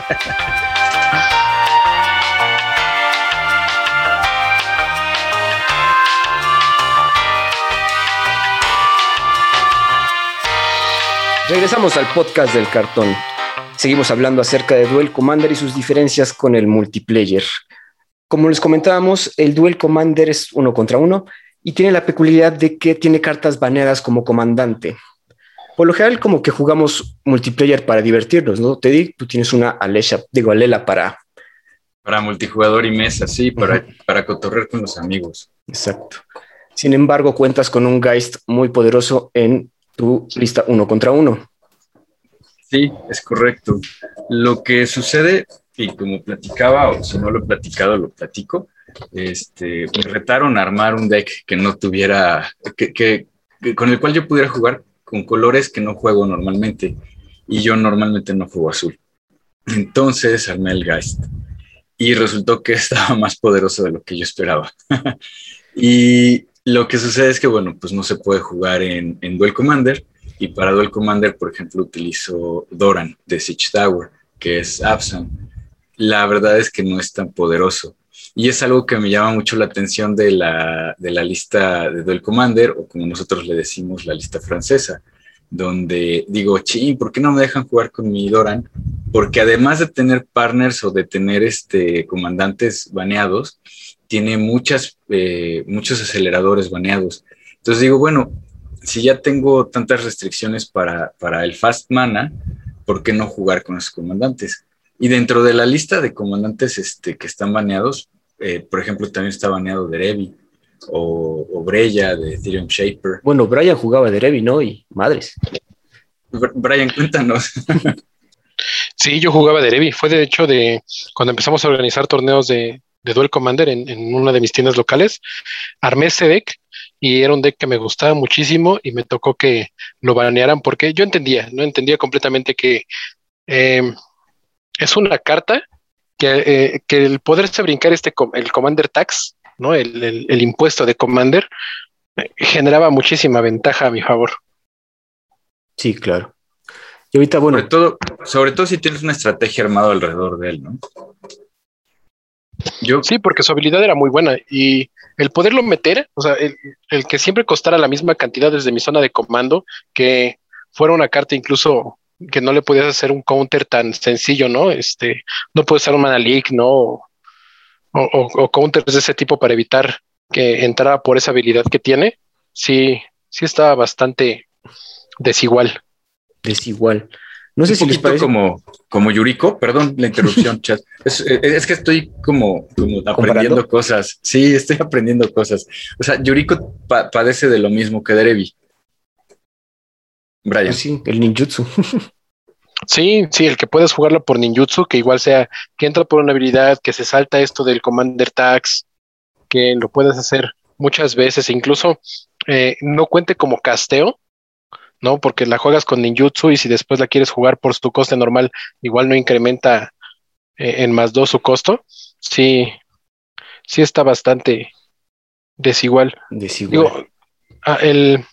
B: Regresamos al podcast del cartón. Seguimos hablando acerca de Duel Commander y sus diferencias con el multiplayer. Como les comentábamos, el Duel Commander es uno contra uno y tiene la peculiaridad de que tiene cartas baneadas como comandante. Por lo general, como que jugamos multiplayer para divertirnos, ¿no? Teddy, tú tienes una Alesha, digo, Alela para...
A: Para multijugador y mesa, sí, para, para cotorrer con los amigos.
B: Exacto. Sin embargo, cuentas con un Geist muy poderoso en tu lista uno contra uno.
A: Sí, es correcto. Lo que sucede, y como platicaba, o si no lo he platicado, lo platico, este, me retaron a armar un deck que no tuviera, que, con el cual yo pudiera jugar con colores que no juego normalmente, y yo normalmente no juego azul. Entonces armé el Geist, y resultó que estaba más poderoso de lo que yo esperaba. y lo que sucede es que, bueno, pues no se puede jugar en, en Duel Commander y para Duel Commander, por ejemplo, utilizo Doran de Siege Tower, que es Abson. La verdad es que no es tan poderoso. Y es algo que me llama mucho la atención de la, de la lista de Duel Commander, o como nosotros le decimos, la lista francesa, donde digo, ching, ¿por qué no me dejan jugar con mi Doran? Porque además de tener partners o de tener este, comandantes baneados, tiene muchas, eh, muchos aceleradores baneados. Entonces digo, bueno, si ya tengo tantas restricciones para, para el fast mana, ¿por qué no jugar con esos comandantes? Y dentro de la lista de comandantes este, que están baneados, eh, por ejemplo, también está baneado Derevi o, o Breya de Ethereum Shaper.
B: Bueno, Brian jugaba Derevi, ¿no? Y madres.
A: Brian, cuéntanos.
C: Sí, yo jugaba Derevi. Fue de hecho de cuando empezamos a organizar torneos de, de Duel Commander en, una de mis tiendas locales, armé ese deck y era un deck que me gustaba muchísimo y me tocó que lo banearan porque yo entendía, no entendía completamente que eh, es una carta que, eh, que, el poderse brincar este el Commander Tax, ¿no? El, el, impuesto de Commander, eh, generaba muchísima ventaja a mi favor.
B: Sí, claro. Y ahorita, bueno.
A: Sobre todo, sobre todo si tienes una estrategia armada alrededor de él, ¿no?
C: Yo... Sí, porque su habilidad era muy buena y el poderlo meter, o sea, el, el, que siempre costara la misma cantidad desde mi zona de comando, que fuera una carta incluso que no le podías hacer un counter tan sencillo, ¿no? Este, no puedes usar un mana leak, ¿no? O, o, o, counters de ese tipo para evitar que entrara por esa habilidad que tiene. Sí, sí estaba bastante desigual.
B: Desigual. No sé
A: un
B: si les parece
A: como, como Yuriko, perdón la interrupción, chat. Es, es, que estoy como, como aprendiendo ¿Comparando? cosas. Sí, estoy aprendiendo cosas. O sea, Yuriko pa padece de lo mismo que Derevi. Brian.
B: Sí, el ninjutsu.
C: Sí, sí, el que puedes jugarlo por ninjutsu, que igual sea que entra por una habilidad, que se salta esto del Commander Tax, que lo puedes hacer muchas veces, incluso eh, no cuente como casteo, ¿no? Porque la juegas con ninjutsu y si después la quieres jugar por su coste normal, igual no incrementa eh, en más dos su costo. Sí, sí está bastante desigual.
B: Desigual.
C: Digo, ah, el,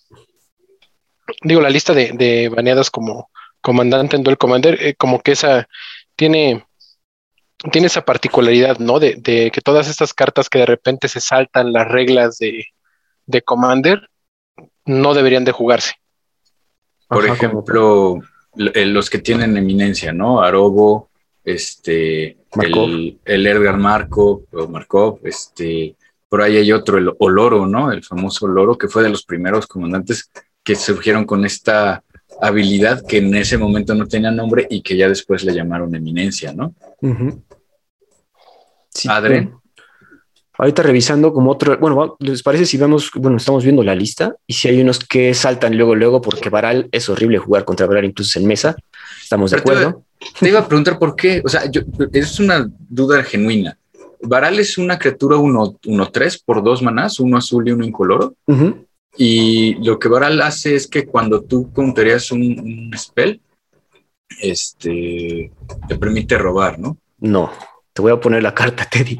C: digo, la lista de, de baneadas como comandante en Duel Commander, eh, como que esa tiene, tiene esa particularidad, ¿no? De, de, que todas estas cartas que de repente se saltan las reglas de, de Commander no deberían de jugarse.
A: Por Ajá, ejemplo, los que tienen eminencia, ¿no? Arobo, este, el, el, Edgar Marco, o Markov, este, por ahí hay otro, el Oloro, ¿no? El famoso Oloro, que fue de los primeros comandantes que surgieron con esta habilidad que en ese momento no tenía nombre y que ya después le llamaron eminencia, ¿no?
B: Uh -huh. sí,
A: Adren.
B: Ahorita revisando como otro, bueno, ¿les parece si vemos, bueno, estamos viendo la lista y si hay unos que saltan luego, luego, porque Baral es horrible jugar contra Baral incluso en mesa, estamos de
A: Pero
B: acuerdo.
A: Te, te, iba a preguntar por qué, o sea, yo, es una duda genuina. Baral es una criatura 1-3 por dos manás, uno azul y uno incoloro. Uh -huh. Y lo que Baral hace es que cuando tú counterías un, un, spell, este, te permite robar, ¿no?
B: No, te voy a poner la carta, Teddy.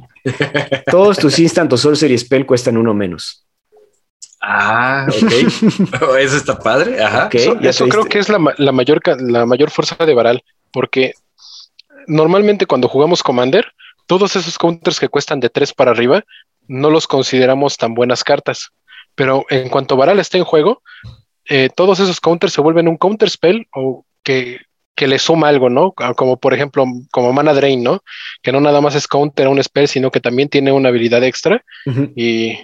B: Todos tus instant o sorcery spell cuestan uno menos.
A: Ah, ok. eso está padre. Ajá.
C: Okay, eso, eso creo que es la, la, mayor, la mayor fuerza de Baral, porque normalmente cuando jugamos Commander, todos esos counters que cuestan de 3 para arriba, no los consideramos tan buenas cartas. Pero en cuanto Baral esté en juego, eh, todos esos counters se vuelven un counter spell o que, que, le suma algo, ¿no? Como por ejemplo, como Mana Drain, ¿no? Que no nada más es counter a un spell, sino que también tiene una habilidad extra. Uh -huh. Y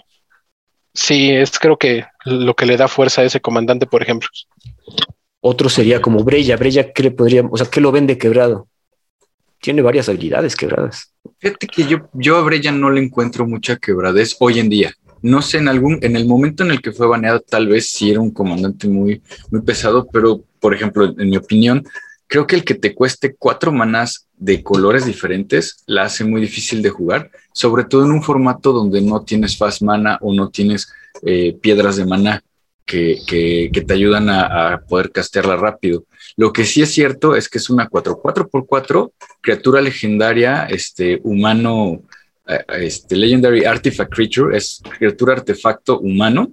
C: sí, es creo que lo que le da fuerza a ese comandante, por ejemplo.
B: Otro sería como Breya. Breya, ¿qué le podría, o sea, qué lo vende quebrado? Tiene varias habilidades quebradas.
A: Fíjate que yo, yo a Breya no le encuentro mucha quebradez hoy en día no sé, en algún, en el momento en el que fue baneado, tal vez sí era un comandante muy, muy pesado, pero por ejemplo, en mi opinión, creo que el que te cueste cuatro manás de colores diferentes la hace muy difícil de jugar, sobre todo en un formato donde no tienes fast mana o no tienes eh, piedras de mana que, que, que te ayudan a, poder castearla rápido. Lo que sí es cierto es que es una 4-4 por 4 criatura legendaria, este humano este Legendary Artifact Creature es criatura artefacto humano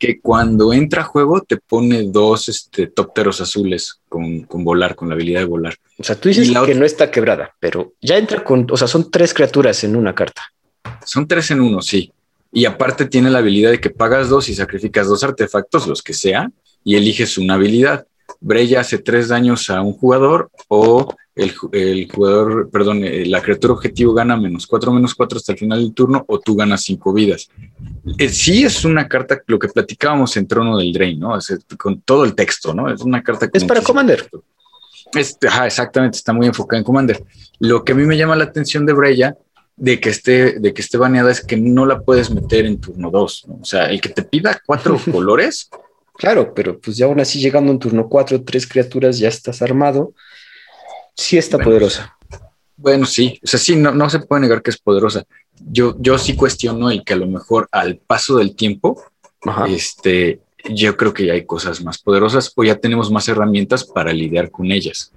A: que cuando entra a juego te pone dos este, topteros azules con, con, volar, con la habilidad de volar.
B: O sea, tú dices que otra... no está quebrada, pero ya entra con, o sea, son tres criaturas en una carta.
A: Son tres en uno, sí. Y aparte tiene la habilidad de que pagas dos y sacrificas dos artefactos, los que sea, y eliges una habilidad. Breya hace tres daños a un jugador o el, el, jugador, perdón, eh, la criatura objetivo gana menos 4, menos 4 hasta el final del turno o tú ganas 5 vidas. Eh, sí es una carta, lo que platicábamos en Trono del Drain, ¿no? Es, con todo el texto, ¿no? Es una carta...
B: Es para Commander.
A: Es, ajá, exactamente, está muy enfocada en Commander. Lo que a mí me llama la atención de Breya de que esté, de que esté baneada es que no la puedes meter en turno 2, ¿no? O sea, el que te pida cuatro colores...
B: Claro, pero pues ya aún así llegando en turno 4, tres criaturas, ya estás armado sí está
A: bueno,
B: poderosa.
A: Bueno, sí, o sea, sí, no, no se puede negar que es poderosa. Yo, yo sí cuestiono el que a lo mejor al paso del tiempo este, yo creo que ya hay cosas más poderosas o ya tenemos más herramientas para lidiar con ellas.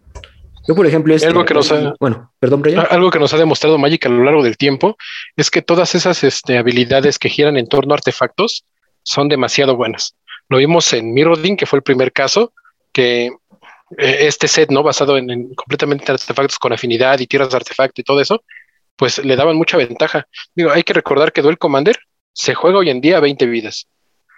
B: Yo, por ejemplo,
C: este, algo que nos ha,
B: bueno, perdón,
C: Algo que nos ha demostrado Magic a lo largo del tiempo es que todas esas este, habilidades que giran en torno a artefactos son demasiado buenas. Lo vimos en Mirrodin, que fue el primer caso, que este set, ¿no? Basado en, completamente artefactos con afinidad y tierras de artefacto y todo eso, pues le daban mucha ventaja. Digo, hay que recordar que Duel Commander se juega hoy en día a 20 vidas.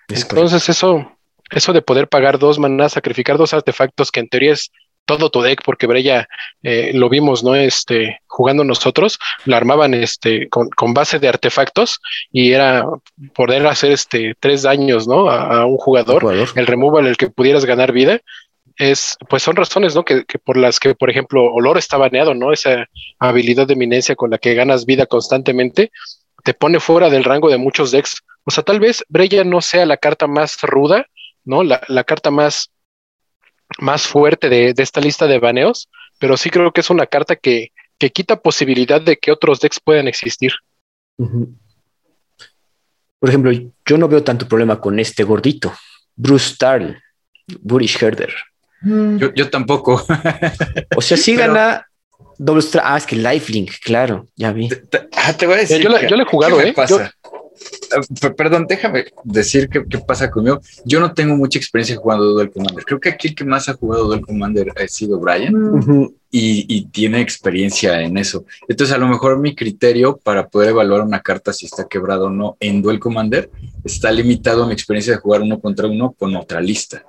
C: Entonces, eso, eso de poder pagar dos manas, sacrificar dos artefactos que en teoría es todo tu deck, porque Breya eh, lo vimos, ¿no? Este, jugando nosotros, lo armaban este, con, base de artefactos y era poder hacer este tres daños, ¿no? A, un jugador, el removal, el que pudieras ganar vida. Es, pues son razones, ¿no? Que, que, por las que, por ejemplo, Olor está baneado, ¿no? Esa habilidad de eminencia con la que ganas vida constantemente te pone fuera del rango de muchos decks. O sea, tal vez Breya no sea la carta más ruda, ¿no? La, la carta más más fuerte de, esta lista de baneos, pero sí creo que es una carta que, quita posibilidad de que otros decks puedan existir.
B: Por ejemplo, yo no veo tanto problema con este gordito, Bruce Starl, Burish Herder.
A: Mm. Yo, tampoco.
B: o sea, sí gana doble Ah, es que Lifelink, claro, ya vi.
A: ah, te voy a decir.
C: Yo, le he jugado, ¿eh?
A: Eh, perdón, déjame decir qué, pasa conmigo. Yo no tengo mucha experiencia jugando Duel Commander. Creo que aquí el que más ha jugado Duel Commander ha sido Brian y, tiene experiencia en eso. Entonces, a lo mejor mi criterio para poder evaluar una carta si está quebrado o no en Duel Commander está limitado a mi experiencia de jugar uno contra uno con otra lista.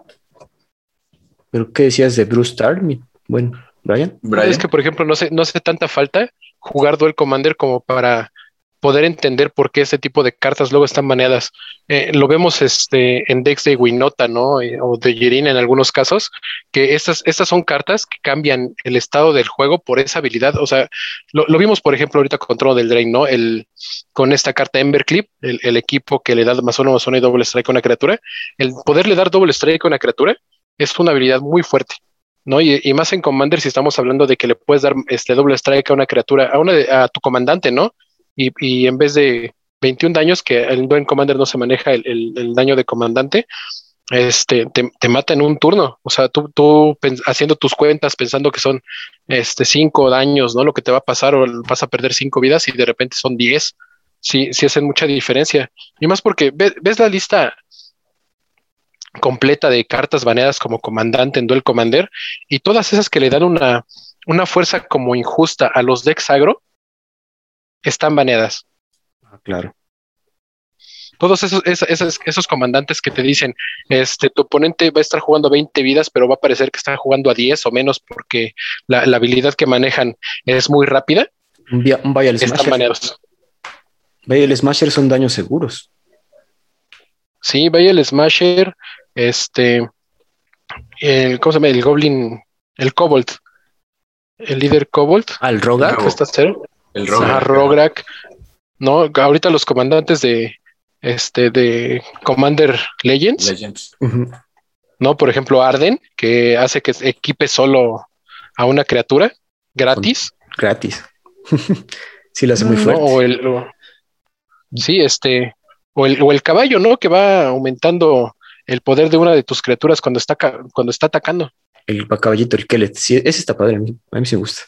B: ¿Pero qué decías de Bruce Star? Bueno, Brian.
C: Es que, por ejemplo, no sé, no hace tanta falta jugar Duel Commander como para poder entender por qué este tipo de cartas luego están baneadas. Eh, lo vemos este, en decks de Winota, ¿no? Eh, o de Jirin en algunos casos, que estas, estas son cartas que cambian el estado del juego por esa habilidad. O sea, lo, vimos, por ejemplo, ahorita con Trono del Drain, ¿no? El, con esta carta Emberclip, el, el equipo que le da más uno, más uno y doble strike a una criatura. El poderle dar doble strike a una criatura es una habilidad muy fuerte. ¿no? Y, y, más en Commander, si estamos hablando de que le puedes dar este doble strike a una criatura, a una a tu comandante, ¿no? y, en vez de 21 daños, que el Dwayne Commander no se maneja el, daño de comandante, este, te, mata en un turno. O sea, tú, tú haciendo tus cuentas pensando que son este, cinco daños, ¿no? Lo que te va a pasar o vas a perder cinco vidas y de repente son 10. Sí, sí hacen mucha diferencia. Y más porque ves, la lista completa de cartas baneadas como comandante en Duel Commander y todas esas que le dan una, una fuerza como injusta a los decks agro, están baneadas.
B: Ah, claro.
C: Todos esos, esos, esos, comandantes que te dicen, este, tu oponente va a estar jugando a 20 vidas, pero va a parecer que está jugando a 10 o menos porque la, habilidad que manejan es muy rápida.
B: Un, Vial Están baneados. Vial Smasher son daños seguros.
C: Sí, Vial Smasher, este, el, ¿cómo se llama? El Goblin, el Cobalt, el líder Cobalt.
B: Al Roga.
C: está cero. El Rograk. No, ahorita los comandantes de este de Commander Legends. Legends. No, por ejemplo, Arden, que hace que equipe solo a una criatura gratis.
B: Gratis. sí, lo hace muy fuerte.
C: o el, sí, este, o el, o el caballo, ¿no? Que va aumentando el poder de una de tus criaturas cuando está, cuando está atacando.
B: El caballito, el Kelet. Sí, ese está padre. A mí, a mí sí me gusta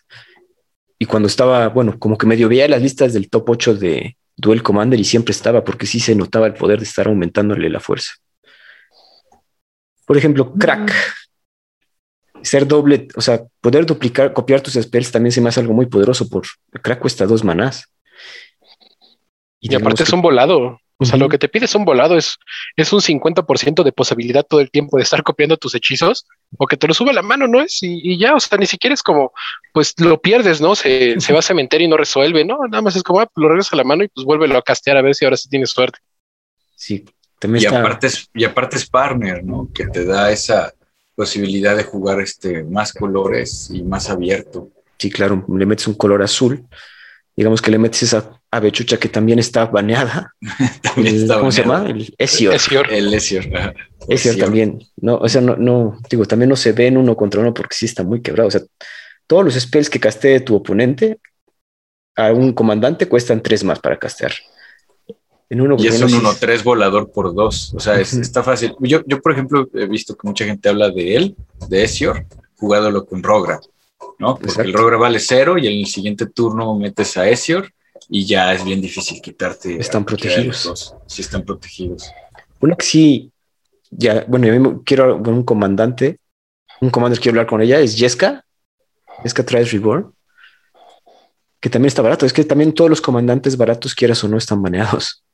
B: y cuando estaba, bueno, como que medio veía las listas del top 8 de Duel Commander y siempre estaba, porque sí se notaba el poder de estar aumentándole la fuerza. Por ejemplo, crack. Ser doble, o sea, poder duplicar, copiar tus spells también se me hace algo muy poderoso. Por crack cuesta dos manás.
C: Y, aparte es un volado. O sea, lo que te pide es un volado, es, es un 50% de posibilidad todo el tiempo de estar copiando tus hechizos o que te lo sube la mano, ¿no es? Y, ya, o sea, ni siquiera es como, pues lo pierdes, ¿no? Se, va a cementerio y no resuelve, ¿no? Nada más es como, ah, lo regresa a la mano y pues vuélvelo a castear a ver si ahora sí tienes suerte.
B: Sí,
A: también y, aparte es, y aparte es partner, ¿no? Que te da esa posibilidad de jugar este, más colores y más abierto.
B: Sí, claro, le metes un color azul digamos que le metes esa avechucha que también está baneada. ¿Cómo se llama? El Esior.
A: El Esior.
B: Esior también. No, o sea, no, no, digo, también no se ven uno contra uno porque sí está muy quebrado. O sea, todos los spells que castee tu oponente a un comandante cuestan tres más para castear.
A: En uno y es un 1-3 volador por dos. O sea, está fácil. Yo, yo, por ejemplo, he visto que mucha gente habla de él, de Esior, jugándolo con Rogra, ¿no? Porque el Rogra vale cero y en el siguiente turno metes a Esior y ya es bien difícil quitarte.
B: Están protegidos.
A: Sí, están protegidos.
B: Una que sí, ya, bueno, yo quiero un comandante, un comandante quiero hablar con ella, es Jessica, Jessica Trials Reborn, que también está barato. Es que también todos los comandantes baratos, quieras o no, están baneados.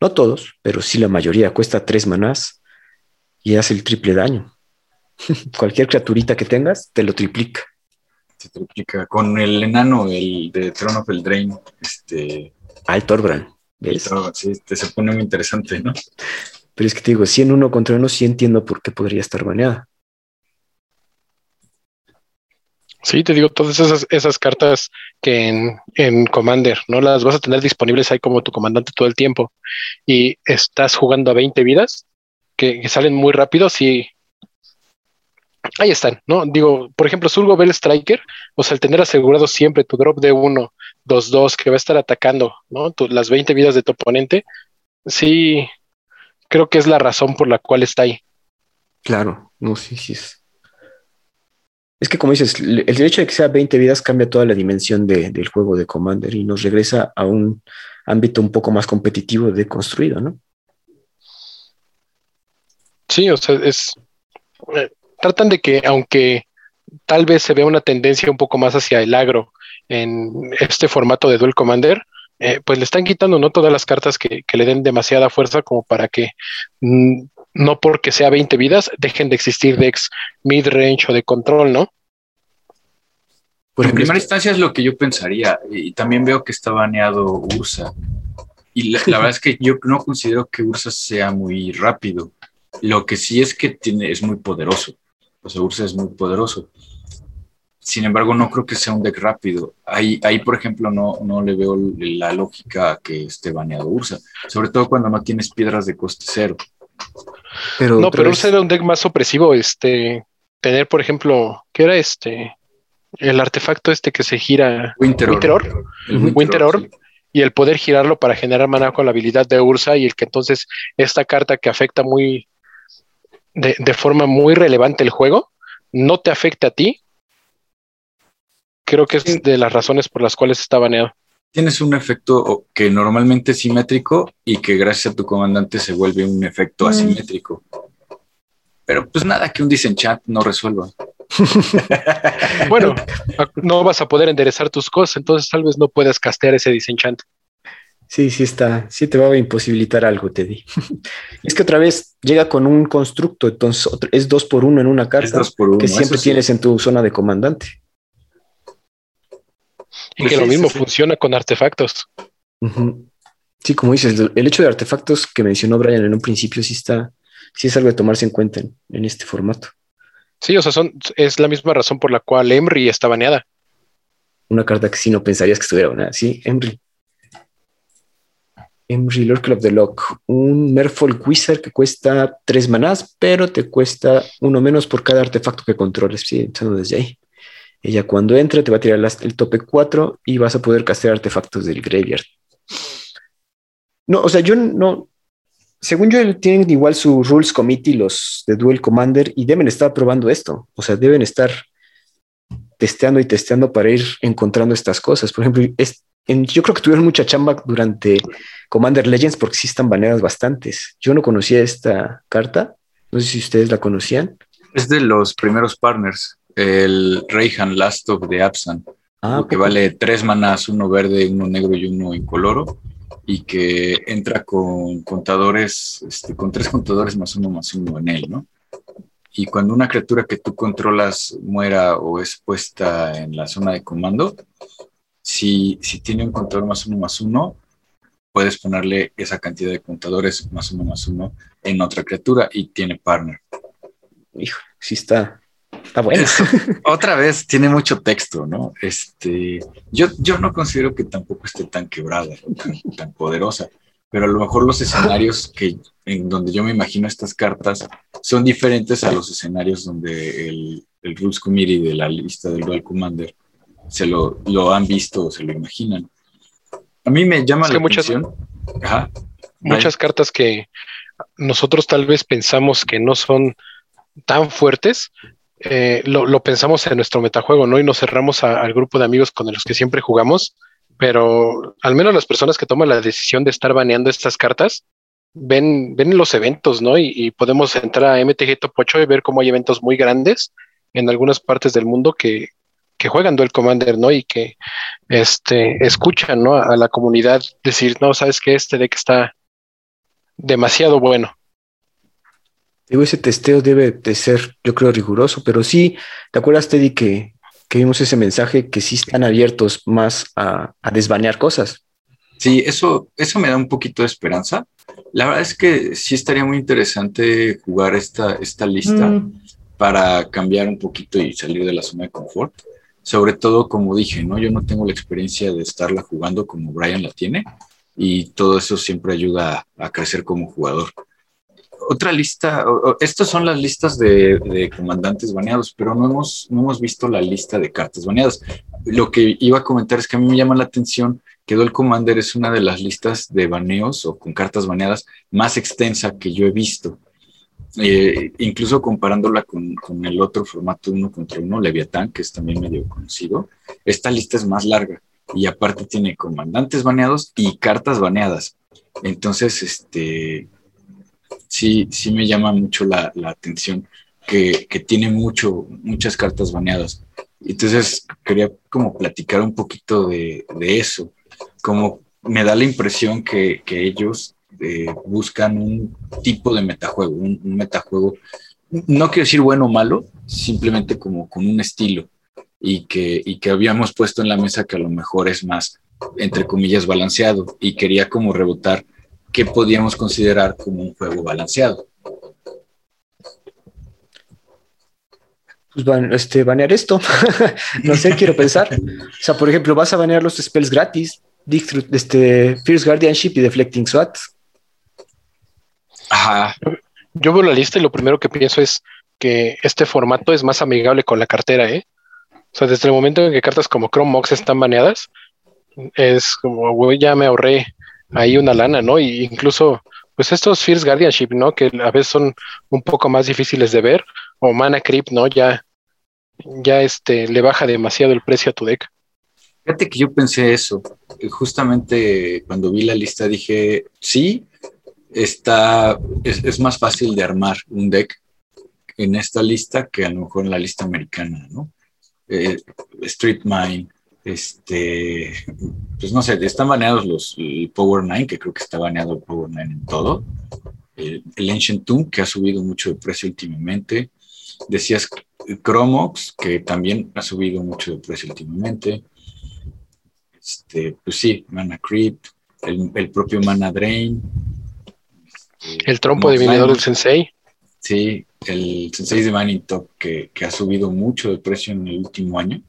B: No todos, pero sí la mayoría. Cuesta tres manás y hace el triple daño. Cualquier criaturita que tengas te lo triplica.
A: Se triplica. Con el enano, el de Throne of Eldraine, este.
B: Ah, el Torbran.
A: Sí, te se pone muy interesante, ¿no?
B: Pero es que te digo, si en uno contra uno, sí entiendo por qué podría estar baneada.
C: Sí, te digo, todas esas, esas cartas que en, en, Commander no las vas a tener disponibles ahí como tu comandante todo el tiempo y estás jugando a 20 vidas que, salen muy rápido, sí. Ahí están, ¿no? Digo, por ejemplo, Surgo Bell Striker, o sea, el tener asegurado siempre tu drop de 1, 2, 2, que va a estar atacando, ¿no? las 20 vidas de tu oponente, sí, creo que es la razón por la cual está ahí.
B: Claro, no, sí, sí es. Es que como dices, el hecho de que sea 20 vidas cambia toda la dimensión del juego de Commander y nos regresa a un ámbito un poco más competitivo de construido, ¿no?
C: Sí, o sea, es... Tratan de que, aunque tal vez se vea una tendencia un poco más hacia el agro en este formato de Duel Commander, eh, pues le están quitando no todas las cartas que, le den demasiada fuerza como para que mm, no porque sea 20 vidas dejen de existir decks mid-range o de control, ¿no?
A: Pues en primera instancia es lo que yo pensaría y también veo que está baneado Ursa. Y la, verdad es que yo no considero que Ursa sea muy rápido. Lo que sí es que tiene, es muy poderoso. O sea, Ursa es muy poderoso. Sin embargo, no creo que sea un deck rápido. Ahí, ahí por ejemplo, no, no le veo la lógica a que esté baneado Ursa, sobre todo cuando no tienes piedras de coste cero.
C: Pero no, pero Ursa era un deck más opresivo. Este, tener, por ejemplo, ¿qué era este? El artefacto este que se gira.
A: Winter,
C: Winter Orb. Winter, Orb. Y el poder girarlo para generar mana con la habilidad de Ursa y el que entonces esta carta que afecta muy de, de forma muy relevante el juego no te afecta a ti, creo que es de las razones por las cuales está baneado.
A: Tienes un efecto que normalmente es simétrico y que gracias a tu comandante se vuelve un efecto mm. asimétrico. Pero pues nada que un disenchant no resuelva.
C: bueno, no vas a poder enderezar tus cosas, entonces tal vez no puedas castear ese disenchant.
B: Sí, sí está, sí te va a imposibilitar algo, Teddy. es que otra vez llega con un constructo, entonces es dos por uno en una carta que siempre tienes en tu zona de comandante.
C: Y pues que lo mismo funciona con artefactos.
B: Sí, como dices, el hecho de artefactos que mencionó Brian en un principio sí está, sí es algo de tomarse en cuenta en, este formato.
C: Sí, o sea, son, es la misma razón por la cual Emry está baneada.
B: Una carta que sí no pensarías que estuviera baneada. Sí, Emry. Emry, Lord Club de Lock. Un Merfolk Wizard que cuesta tres manás, pero te cuesta uno menos por cada artefacto que controles. Sí, empezando desde ahí. Ella cuando entre te va a tirar el tope 4 y vas a poder castear artefactos del graveyard. No, o sea, yo no. Según yo, tienen igual su Rules Committee, los de Duel Commander, y deben estar probando esto. O sea, deben estar testeando y testeando para ir encontrando estas cosas. Por ejemplo, yo creo que tuvieron mucha chamba durante Commander Legends porque sí están baneadas bastantes. Yo no conocía esta carta. No sé si ustedes la conocían.
A: Es de los primeros partners el Reyhan Lastov de Absan, ah, que vale tres manas, uno verde, uno negro y uno incoloro, y que entra con contadores, este, con tres contadores más uno más uno en él, ¿no? Y cuando una criatura que tú controlas muera o es puesta en la zona de comando, si, si tiene un contador más uno más uno, puedes ponerle esa cantidad de contadores más uno más uno en otra criatura y tiene partner.
B: Hijo, sí está, Está bueno.
A: otra vez tiene mucho texto, ¿no? Este, yo, yo no considero que tampoco esté tan quebrada, tan, poderosa, pero a lo mejor los escenarios que en donde yo me imagino estas cartas son diferentes a los escenarios donde el, el Rules Committee de la lista del Dual Commander se lo, lo han visto o se lo imaginan. A mí me llama la atención. Ajá.
C: muchas cartas que nosotros tal vez pensamos que no son tan fuertes, eh, lo, pensamos en nuestro metajuego, ¿no? Y nos cerramos al grupo de amigos con los que siempre jugamos, pero al menos las personas que toman la decisión de estar baneando estas cartas, ven, ven los eventos, ¿no? Y, podemos entrar a MTG Top 8 y ver cómo hay eventos muy grandes en algunas partes del mundo que, que juegan Duel Commander, ¿no? Y que este, escuchan, ¿no? A la comunidad decir, no, sabes que este deck está demasiado bueno.
B: Digo, ese testeo debe de ser, yo creo, riguroso, pero sí, ¿te acuerdas, Teddy, que, que vimos ese mensaje que sí están abiertos más a, a, desbanear cosas?
A: Sí, eso, eso me da un poquito de esperanza. La verdad es que sí estaría muy interesante jugar esta, esta lista mm. para cambiar un poquito y salir de la zona de confort. Sobre todo, como dije, ¿no? Yo no tengo la experiencia de estarla jugando como Brian la tiene y todo eso siempre ayuda a, crecer como jugador. Otra lista, estas son las listas de, comandantes baneados, pero no hemos, no hemos visto la lista de cartas baneadas. Lo que iba a comentar es que a mí me llama la atención que Duel Commander es una de las listas de baneos o con cartas baneadas más extensa que yo he visto. Eh, incluso comparándola con, con, el otro formato uno contra uno, Leviatán, que es también medio conocido, esta lista es más larga y aparte tiene comandantes baneados y cartas baneadas. Entonces, este, sí, sí me llama mucho la, atención que, tiene mucho, muchas cartas baneadas. Entonces, quería como platicar un poquito de, eso, como me da la impresión que, ellos eh, buscan un tipo de metajuego, un, un metajuego, no quiero decir bueno o malo, simplemente como con un estilo y que, y que habíamos puesto en la mesa que a lo mejor es más, entre comillas, balanceado y quería como rebotar qué podíamos considerar como un juego balanceado.
B: Pues van, este, banear esto. no sé, quiero pensar. O sea, por ejemplo, vas a banear los spells gratis, este, Fierce Guardianship y Deflecting SWAT.
C: Ajá. Yo veo la lista y lo primero que pienso es que este formato es más amigable con la cartera, ¿eh? O sea, desde el momento en que cartas como Chrome Mox están baneadas, es como, güey, ya me ahorré ahí una lana, ¿no? Y incluso, pues estos Fierce Guardianship, ¿no? Que a veces son un poco más difíciles de ver, o Mana Creep, ¿no? Ya, ya este, le baja demasiado el precio a tu deck.
A: Fíjate que yo pensé eso. Justamente cuando vi la lista dije, sí, está, es, es más fácil de armar un deck en esta lista que a lo mejor en la lista americana, ¿no? eh, Street Mine, este, pues no sé, están baneados los el Power 9, que creo que está baneado el Power 9 en todo. El, Ancient Tomb, que ha subido mucho de precio últimamente. Decías Chromox, que también ha subido mucho de precio últimamente. Este, pues sí, Mana Creep, el, propio Mana Drain.
C: El trompo divinador del Sensei.
A: Sí, el Sensei de Mining Top, que, ha subido mucho de precio en el último año,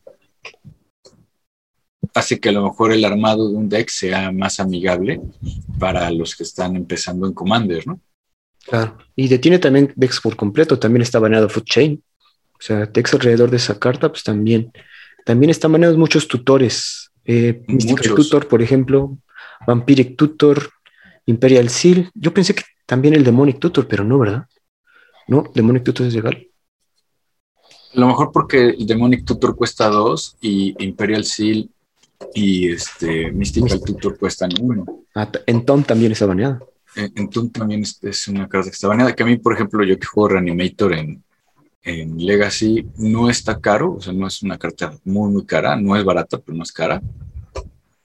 A: hace que a lo mejor el armado de un deck sea más amigable para los que están empezando en Commander, ¿no?
B: Claro, y detiene también decks por completo, también está baneado Food Chain, o sea, decks alrededor de esa carta, pues también. También están baneados muchos tutores, eh, Mystical Tutor, por ejemplo, Vampiric Tutor, Imperial Seal, yo pensé que también el Demonic Tutor, pero no, ¿verdad? ¿No? Demonic Tutor es legal.
A: A lo mejor porque el Demonic Tutor cuesta dos y Imperial Seal y este Mystical Tutor cuestan uno.
B: Ah, en Tom también está baneada.
A: En, Tom también es, una carta que está baneada. Que a mí, por ejemplo, yo que juego Reanimator en, en Legacy, no está caro, o sea, no es una carta muy, muy cara, no es barata, pero no es cara.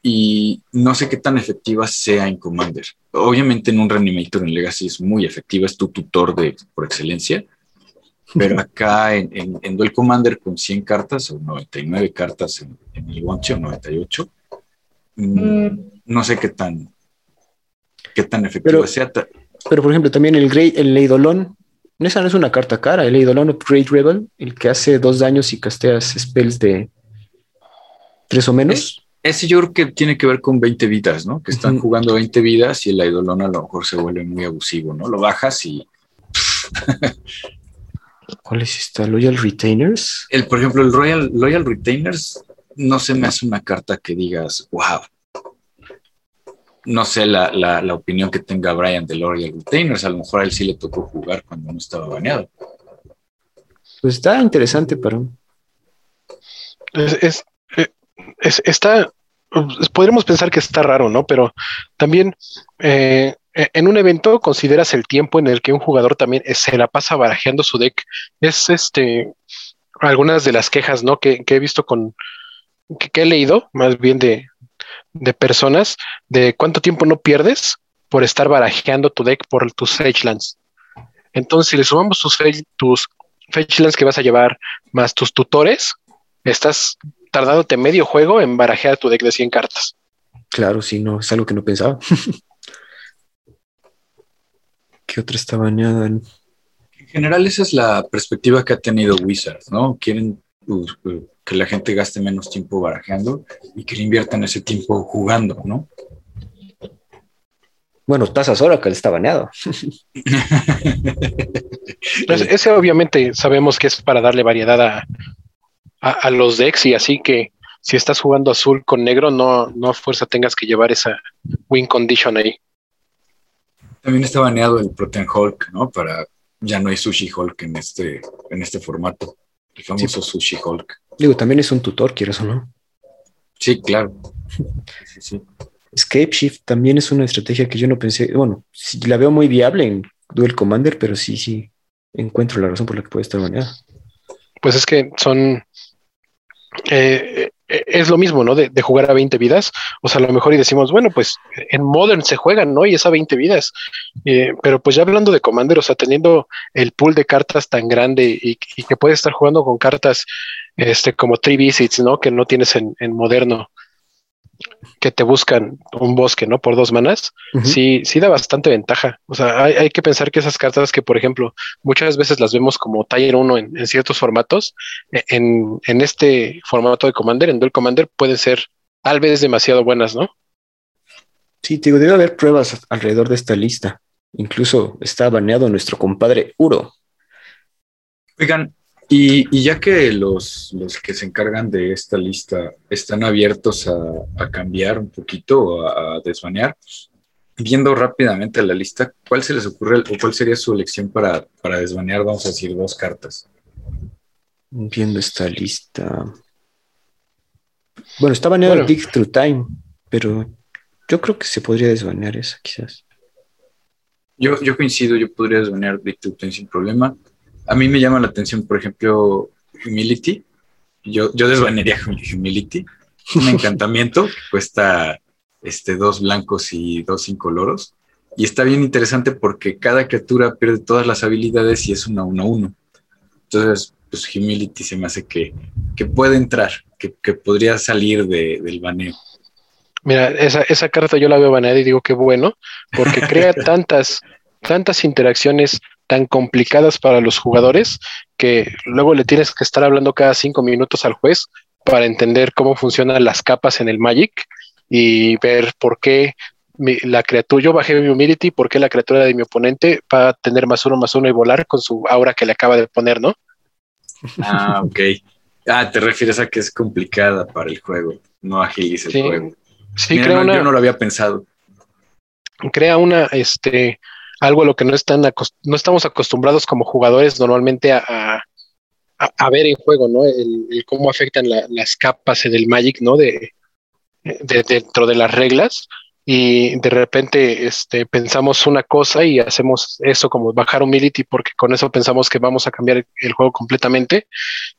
A: Y no sé qué tan efectiva sea en Commander obviamente en un Reanimator en Legacy es muy efectiva, es tu tutor de, por excelencia, pero acá en, en, Duel Commander con 100 cartas o 99 cartas en, el Wanchi o 98, mm, no sé qué tan, qué tan efectiva sea.
B: Pero por ejemplo, también el, Great, el Eidolon, esa no es una carta cara, el Eidolon Great Rebel, el que hace dos daños y casteas spells de tres o menos.
A: Ese yo creo que tiene que ver con 20 vidas, ¿no? Que están jugando 20 vidas y el Eidolon a lo mejor se vuelve muy abusivo, ¿no? Lo bajas y.
B: ¿Cuál es esta? ¿Loyal Retainers?
A: El, por ejemplo, el Royal, Loyal Retainers no se me hace una carta que digas, wow. no sé la, la, la, opinión que tenga Brian de L'Oreal Retainers. A lo mejor a él sí le tocó jugar cuando no estaba baneado.
B: Pues está interesante.
C: Es, es, está. Podríamos pensar que está raro, ¿no? Pero también eh, en un evento consideras el tiempo en el que un jugador también se la pasa barajeando su deck. Es este algunas de las quejas, ¿no? Que, he visto con que, que, he leído, más bien de, de personas de cuánto tiempo no pierdes por estar barajeando tu deck por tus Fetchlands. Entonces, si le sumamos tus, tus Fetchlands que vas a llevar más tus tutores, estás tardándote medio juego en barajear tu deck de 100 cartas.
B: Claro, sí, no, es algo que no pensaba. ¿Qué otra está bañada? En
A: general, esa es la perspectiva que ha tenido Wizards, ¿no? Quieren pues, que la gente gaste menos tiempo barajeando y que le inviertan ese tiempo jugando, ¿no?
B: Bueno, Tazas Oracle está baneado.
C: pues ese obviamente sabemos que es para darle variedad a, a, los decks y así que si estás jugando azul con negro, no, no a fuerza tengas que llevar esa win condition ahí.
A: También está baneado el Protein Hulk, ¿no? Para ya no hay Sushi Hulk en este, en este formato. El famoso Sushi Hulk.
B: Digo, también es un tutor, ¿quieres o no?
A: Sí, claro.
B: Escape Shift también es una estrategia que yo no pensé, bueno, sí, la veo muy viable en Duel Commander, pero sí, sí, encuentro la razón por la que puede estar baneada.
C: Pues es que son eh, eh, es lo mismo, ¿no? De, jugar a 20 vidas. O sea, a lo mejor y decimos, bueno, pues en Modern se juegan, ¿no? Y es a 20 vidas. Eh, pero pues ya hablando de Commander, o sea, teniendo el pool de cartas tan grande y, que puedes estar jugando con cartas este, como Three Visits, ¿no? Que no tienes en, en Moderno que te buscan un bosque, ¿no? Por dos manas, sí, sí da bastante ventaja. O sea, hay, que pensar que esas cartas que, por ejemplo, muchas veces las vemos como Tier 1 en, ciertos formatos, e, en, en, este formato de Commander, en Duel Commander, pueden ser tal vez demasiado buenas, ¿no?
B: Sí, te digo, debe haber pruebas alrededor de esta lista. Incluso está baneado nuestro compadre Uro.
A: Oigan, y, ya que los, los, que se encargan de esta lista están abiertos a, cambiar un poquito, a, a desbanear, viendo rápidamente la lista, ¿cuál se les ocurre o cuál sería su elección para, para desbanear, vamos a decir, dos cartas?
B: Viendo esta lista. Bueno, está baneado bueno. Dig Through Time, pero yo creo que se podría desbanear esa, quizás.
A: Yo, yo coincido, yo podría desbanear Dig Through Time sin problema a mí me llama la atención, por ejemplo, Humility. Yo, yo desvanearía Humility. Un encantamiento que cuesta este, dos blancos y dos incoloros. Y está bien interesante porque cada criatura pierde todas las habilidades y es una 1-1. Entonces, pues Humility se me hace que, que puede entrar, que, que podría salir de, del baneo.
C: Mira, esa, esa carta yo la veo baneada y digo que bueno, porque crea tantas, tantas interacciones tan complicadas para los jugadores que luego le tienes que estar hablando cada cinco minutos al juez para entender cómo funcionan las capas en el Magic y ver por qué la criatura, yo bajé mi humility, por qué la criatura de mi oponente va a tener más uno más uno y volar con su aura que le acaba de poner, ¿no?
A: Ah, ok. Ah, te refieres a que es complicada para el juego, no agiliza el juego.
C: Sí, creo
A: yo no lo había pensado.
C: Crea una, este, algo a lo que no, están no estamos acostumbrados como jugadores normalmente a, a, ver en juego, ¿no? El, cómo afectan las capas del Magic, ¿no? De, dentro de las reglas y de repente este, pensamos una cosa y hacemos eso como bajar humility porque con eso pensamos que vamos a cambiar el, juego completamente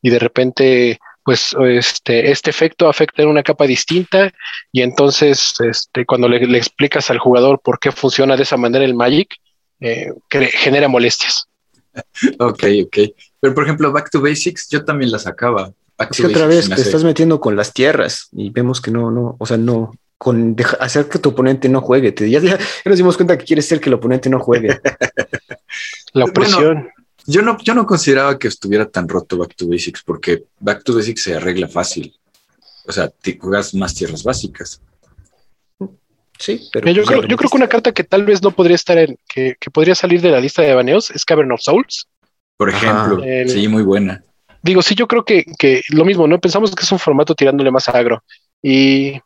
C: y de repente pues este, este efecto afecta en una capa distinta y entonces este, cuando le, explicas al jugador por qué funciona de esa manera el Magic, eh, que genera molestias.
A: ok, ok. Pero por ejemplo, Back to Basics, yo también la sacaba.
B: es que otra vez te estás metiendo con las tierras y vemos que no, no, o sea, no, con hacer que tu oponente no juegue. Te, ya, ya, nos dimos cuenta que quieres ser que el oponente no juegue.
C: la opresión.
A: yo, no, yo no consideraba que estuviera tan roto Back to Basics porque Back to Basics se arregla fácil. O sea, te juegas más tierras básicas.
B: Sí, pero
C: yo, creo, yo creo que una carta que tal vez no podría estar en, que, podría salir de la lista de baneos es Cavern of Souls.
A: Por ejemplo, sí, muy buena.
C: Digo, sí, yo creo que, lo mismo, ¿no? Pensamos que es un formato tirándole más agro. Y,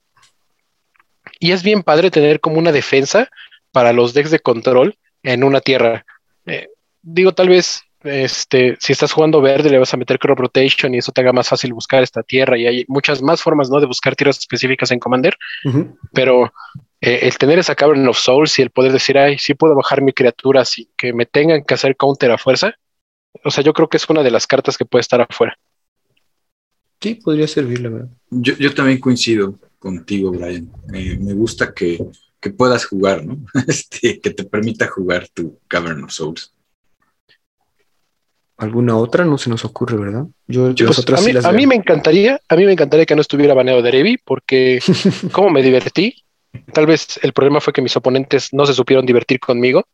C: y es bien padre tener como una defensa para los decks de control en una tierra. Eh, digo, tal vez este, si estás jugando verde, le vas a meter crop rotation y eso te haga más fácil buscar esta tierra. Y hay muchas más formas, ¿no? De buscar tierras específicas en Commander. Pero eh, el tener esa Cavern of Souls y el poder decir, ay, sí puedo bajar mi criatura sin que me tengan que hacer counter a fuerza. O sea, yo creo que es una de las cartas que puede estar afuera.
B: Sí, podría servir, la verdad.
A: Yo, también coincido contigo, Brian. me gusta que, que, puedas jugar, ¿no? Este, que te permita jugar tu Cavern of Souls
B: alguna otra no se nos ocurre, ¿verdad?
C: Yo, pues, a, mí, a mí, me encantaría, a mí me encantaría que no estuviera baneado de Revi, porque como me divertí, tal vez el problema fue que mis oponentes no se supieron divertir conmigo,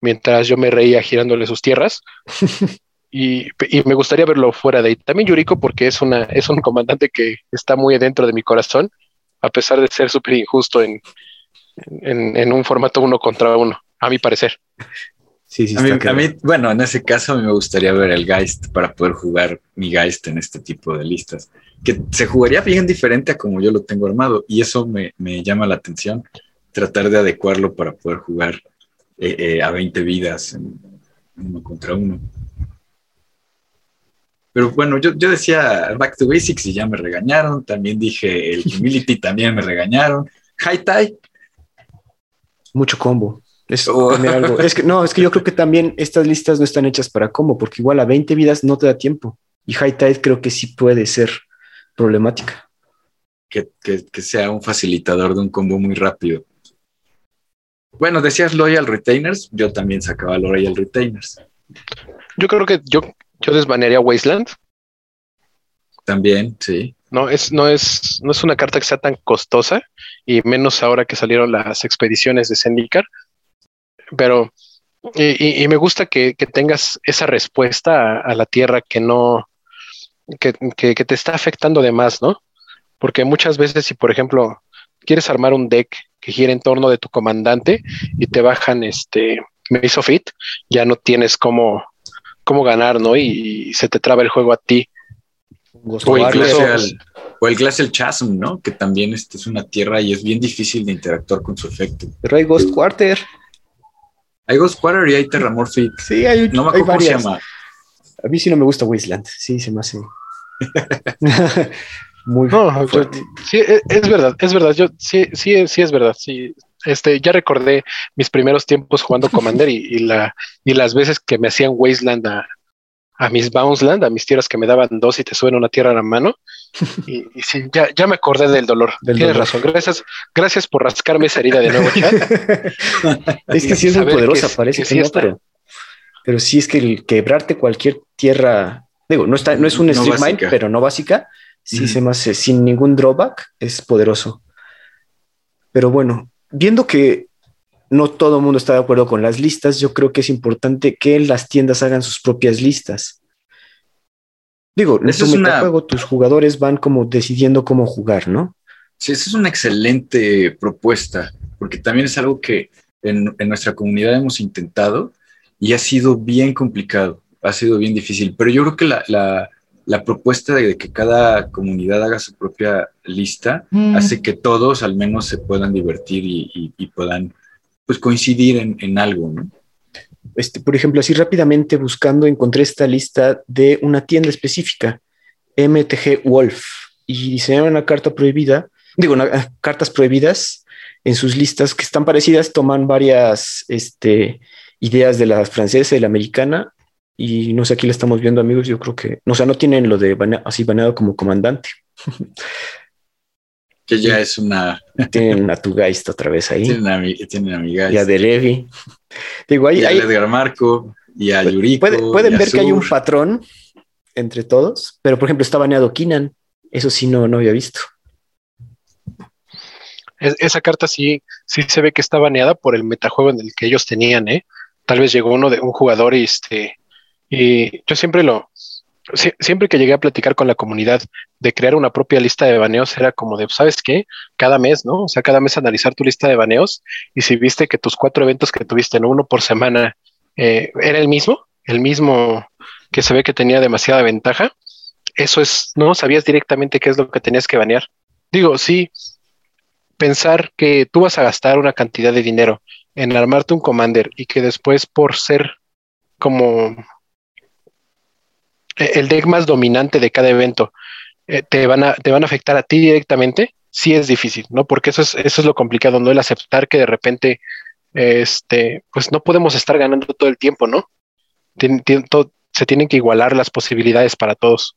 C: mientras yo me reía girándole sus tierras. y, me gustaría verlo fuera de ahí. También Yuriko, porque es una, es un comandante que está muy dentro de mi corazón, a pesar de ser súper injusto en, en, en un formato uno contra uno, a mi parecer.
A: Sí, sí, a, mí, bueno, en ese caso a mí me gustaría ver el Geist para poder jugar mi Geist en este tipo de listas, que se jugaría bien diferente a como yo lo tengo armado y eso me, llama la atención, tratar de adecuarlo para poder jugar eh, eh, a 20 vidas en, uno contra uno. Pero bueno, yo, yo decía Back to Basics y ya me regañaron, también dije el Humility también me regañaron, High Tide.
B: Mucho combo. Oh. Es, que no, es que yo creo que también estas listas no están hechas para cómo, porque igual a 20 vidas no te da tiempo. Y High Tide creo que sí puede ser problemática.
A: Que, sea un facilitador de un combo muy rápido. Bueno, decías Loyal Retainers, yo también sacaba Loyal Retainers.
C: Yo creo que yo, yo desbanearía Wasteland.
A: También, sí.
C: No es, no, es, no es una carta que sea tan costosa, y menos ahora que salieron las expediciones de Zendikar pero y, me gusta que, tengas esa respuesta a, la tierra que no, que, te está afectando de más, ¿no? Porque muchas veces, si por ejemplo quieres armar un deck que gira en torno de tu comandante y te bajan este Maze of It, ya no tienes cómo, cómo ganar, ¿no? Y, se te traba el juego a ti.
A: O, incluso el, o el Glacial Chasm, ¿no? Que también este es una tierra y es bien difícil de interactuar con su efecto.
B: Pero hay Ghost Quarter.
A: Hay Ghost Quarter y hay Terramorphic.
B: Sí, hay No me acuerdo cómo se llama. A mí sí no me gusta Wasteland. Sí, se me hace.
C: Muy fuerte. sí, e, es verdad, es verdad. Yo sí, sí, sí es verdad. Sí, este, ya recordé mis primeros tiempos jugando Commander y, la, y las veces que me hacían Wasteland a, a mis Bounceland, a mis tierras que me daban dos y te suben una tierra a la mano. Y, sí, ya, ya, me acordé del dolor. Tienes razón. Gracias, gracias por rascarme esa herida de nuevo, chat.
B: es que sí es muy poderosa, parece que, no, pero, pero sí es que el quebrarte cualquier tierra, digo, no está, no es un no Mind, pero no básica, sí se me hace sin ningún drawback, es poderoso. Pero bueno, viendo que no todo el mundo está de acuerdo con las listas. Yo creo que es importante que las tiendas hagan sus propias listas. Digo, en tu metajuego tus jugadores van como decidiendo cómo jugar, ¿no?
A: Sí, esa es una excelente propuesta, porque también es algo que en, nuestra comunidad hemos intentado y ha sido bien complicado, ha sido bien difícil, pero yo creo que la, propuesta de que cada comunidad haga su propia lista mm. hace que todos al menos se puedan divertir y puedan pues coincidir en, algo, ¿no?
B: Este, por ejemplo, así rápidamente buscando encontré esta lista de una tienda específica, MTG Wolf, y diseñaron una carta prohibida, digo, ah, cartas prohibidas en sus listas que están parecidas, toman varias este, ideas de la francesa y la americana, y no sé, aquí la estamos viendo amigos, yo creo que, o sea, no tienen lo de así baneado como comandante.
A: Que ya es una.
B: Tienen a tu Geist otra vez ahí.
A: Tienen a mi, tienen a mi Geist.
B: Y a Delevi.
A: Digo, ahí, y a Edgar Marco y a Yuriko.
B: pueden ver que hay un patrón entre todos, pero por ejemplo está baneado Kinan. Eso sí no, no había visto.
C: esa carta sí, sí se ve que está baneada por el metajuego en el que ellos tenían, ¿eh? Tal vez llegó uno de un jugador y este. Y yo siempre lo, siempre que llegué a platicar con la comunidad de crear una propia lista de baneos, era como de, ¿sabes qué? Cada mes, ¿no? O sea, cada mes analizar tu lista de baneos y si viste que tus cuatro eventos que tuviste, en uno por semana, eh, era el mismo, el mismo que se ve que tenía demasiada ventaja, eso es, ¿no? Sabías directamente qué es lo que tenías que banear. Digo, sí, pensar que tú vas a gastar una cantidad de dinero en armarte un commander y que después por ser como el deck más dominante de cada evento eh, te, van a, te van a afectar a ti directamente, sí es difícil, ¿no? Porque eso es, eso es lo complicado, ¿no? El aceptar que de repente, este, pues no podemos estar ganando todo el tiempo, ¿no? se tienen que igualar las posibilidades para todos.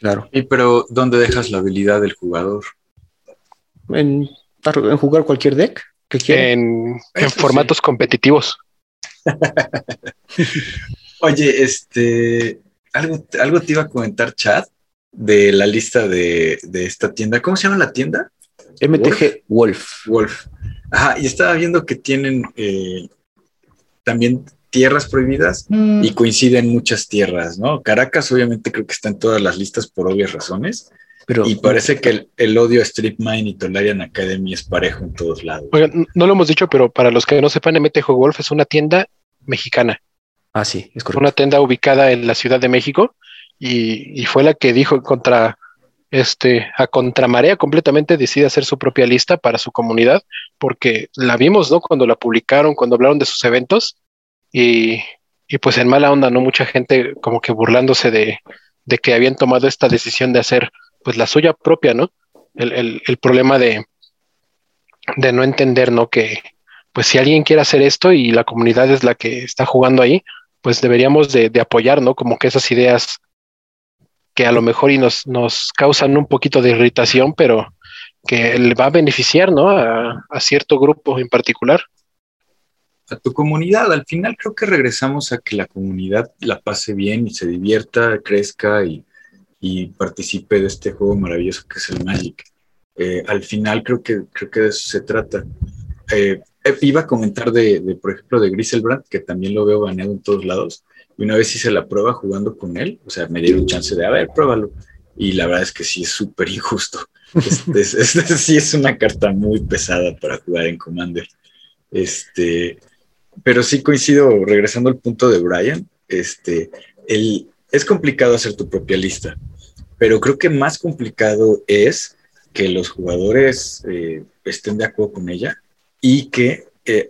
A: Claro. Y pero, ¿dónde dejas la habilidad del jugador?
B: En, jugar cualquier deck que quiera.
C: En, formatos competitivos.
A: Oye, este, algo, algo te iba a comentar, Chad, de la lista de, esta tienda. ¿Cómo se llama la tienda?
B: MTG Wolf.
A: Wolf. Ajá, y estaba viendo que tienen eh, también tierras prohibidas mm. y coinciden muchas tierras, ¿no? Caracas obviamente creo que está en todas las listas por obvias razones. Pero, y parece que el, odio a Strip Mine y Tolarian Academy es parejo en todos lados.
C: Oigan, no lo hemos dicho, pero para los que no sepan, MTG Wolf es una tienda mexicana.
B: Ah, sí, es correcto.
C: Una tienda ubicada en la Ciudad de México y, fue la que dijo contra este a contramarea completamente decide hacer su propia lista para su comunidad porque la vimos no cuando la publicaron cuando hablaron de sus eventos y, pues en mala onda no mucha gente como que burlándose de, que habían tomado esta decisión de hacer pues la suya propia no el, problema de de no entender no que pues si alguien quiere hacer esto y la comunidad es la que está jugando ahí pues deberíamos de, de apoyar no como que esas ideas que a lo mejor y nos, nos causan un poquito de irritación, pero que le va a beneficiar, ¿no? A, cierto grupo en particular.
A: A tu comunidad, al final creo que regresamos a que la comunidad la pase bien y se divierta, crezca y, participe de este juego maravilloso que es el Magic. Eh, al final creo que, creo que de eso se trata. Eh, iba a comentar de, por ejemplo, de Griselbrand, que también lo veo baneado en todos lados. Y una vez hice la prueba jugando con él, o sea, me dieron chance de, a ver, pruébalo. Y la verdad es que sí es súper injusto. Sí es una carta muy pesada para jugar en Commander. Este, pero sí coincido, regresando al punto de Brian, este, el, es complicado hacer tu propia lista, pero creo que más complicado es que los jugadores eh, estén de acuerdo con ella y que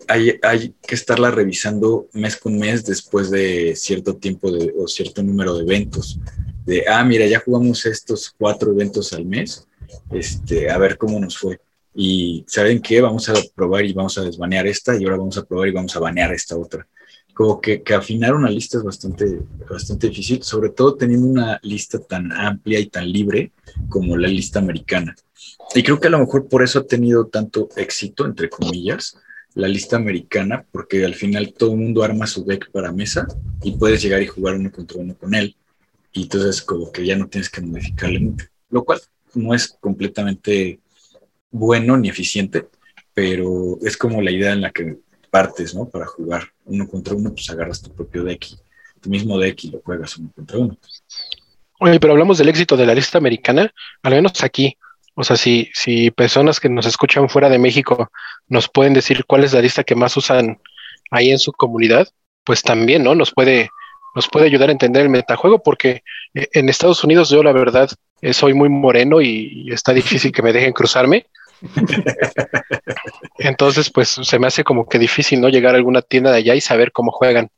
A: hay, que estarla revisando mes con mes después de cierto tiempo de, o cierto número de eventos. De, ah, mira, ya jugamos estos cuatro eventos al mes, este, a ver cómo nos fue. Y ¿saben qué? Vamos a probar y vamos a desbanear esta y ahora vamos a probar y vamos a banear esta otra. Como que, que afinar una lista es bastante, bastante difícil, sobre todo teniendo una lista tan amplia y tan libre como la lista americana. Y creo que a lo mejor por eso ha tenido tanto éxito, entre comillas, la lista americana, porque al final todo el mundo arma su deck para mesa y puedes llegar y jugar uno contra uno con él. Y entonces como que ya no tienes que modificarle mucho, lo cual no es completamente bueno ni eficiente, pero es como la idea en la que partes, ¿no? Para jugar uno contra uno, pues agarras tu propio deck, tu mismo deck y lo juegas uno contra uno.
C: Oye, pero hablamos del éxito de la lista americana, al menos aquí, o sea, si, si personas que nos escuchan fuera de México nos pueden decir cuál es la lista que más usan ahí en su comunidad, pues también, ¿no? Nos puede, nos puede ayudar a entender el metajuego, porque eh, en Estados Unidos yo la verdad eh, soy muy moreno y, está difícil que me dejen cruzarme. Entonces, pues se me hace como que difícil, ¿no? Llegar a alguna tienda de allá y saber cómo juegan.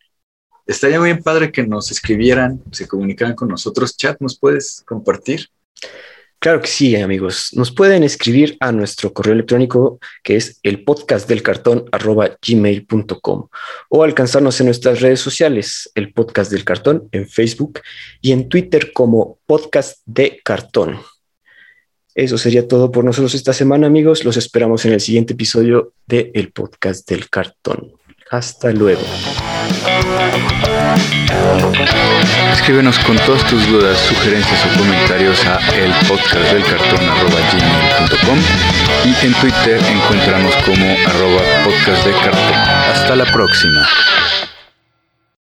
A: Estaría muy padre que nos escribieran, se comunicaran con nosotros. Chat, ¿nos puedes compartir?
B: Claro que sí, amigos. Nos pueden escribir a nuestro correo electrónico que es el podcast del cartón gmail.com o alcanzarnos en nuestras redes sociales, el podcast del cartón en Facebook y en Twitter como podcast de cartón. Eso sería todo por nosotros esta semana, amigos. Los esperamos en el siguiente episodio de El Podcast del Cartón. Hasta luego.
A: Escríbenos con todas tus dudas, sugerencias o comentarios a el podcast del cartón y en Twitter encontramos como arroba podcast de cartón. Hasta la próxima.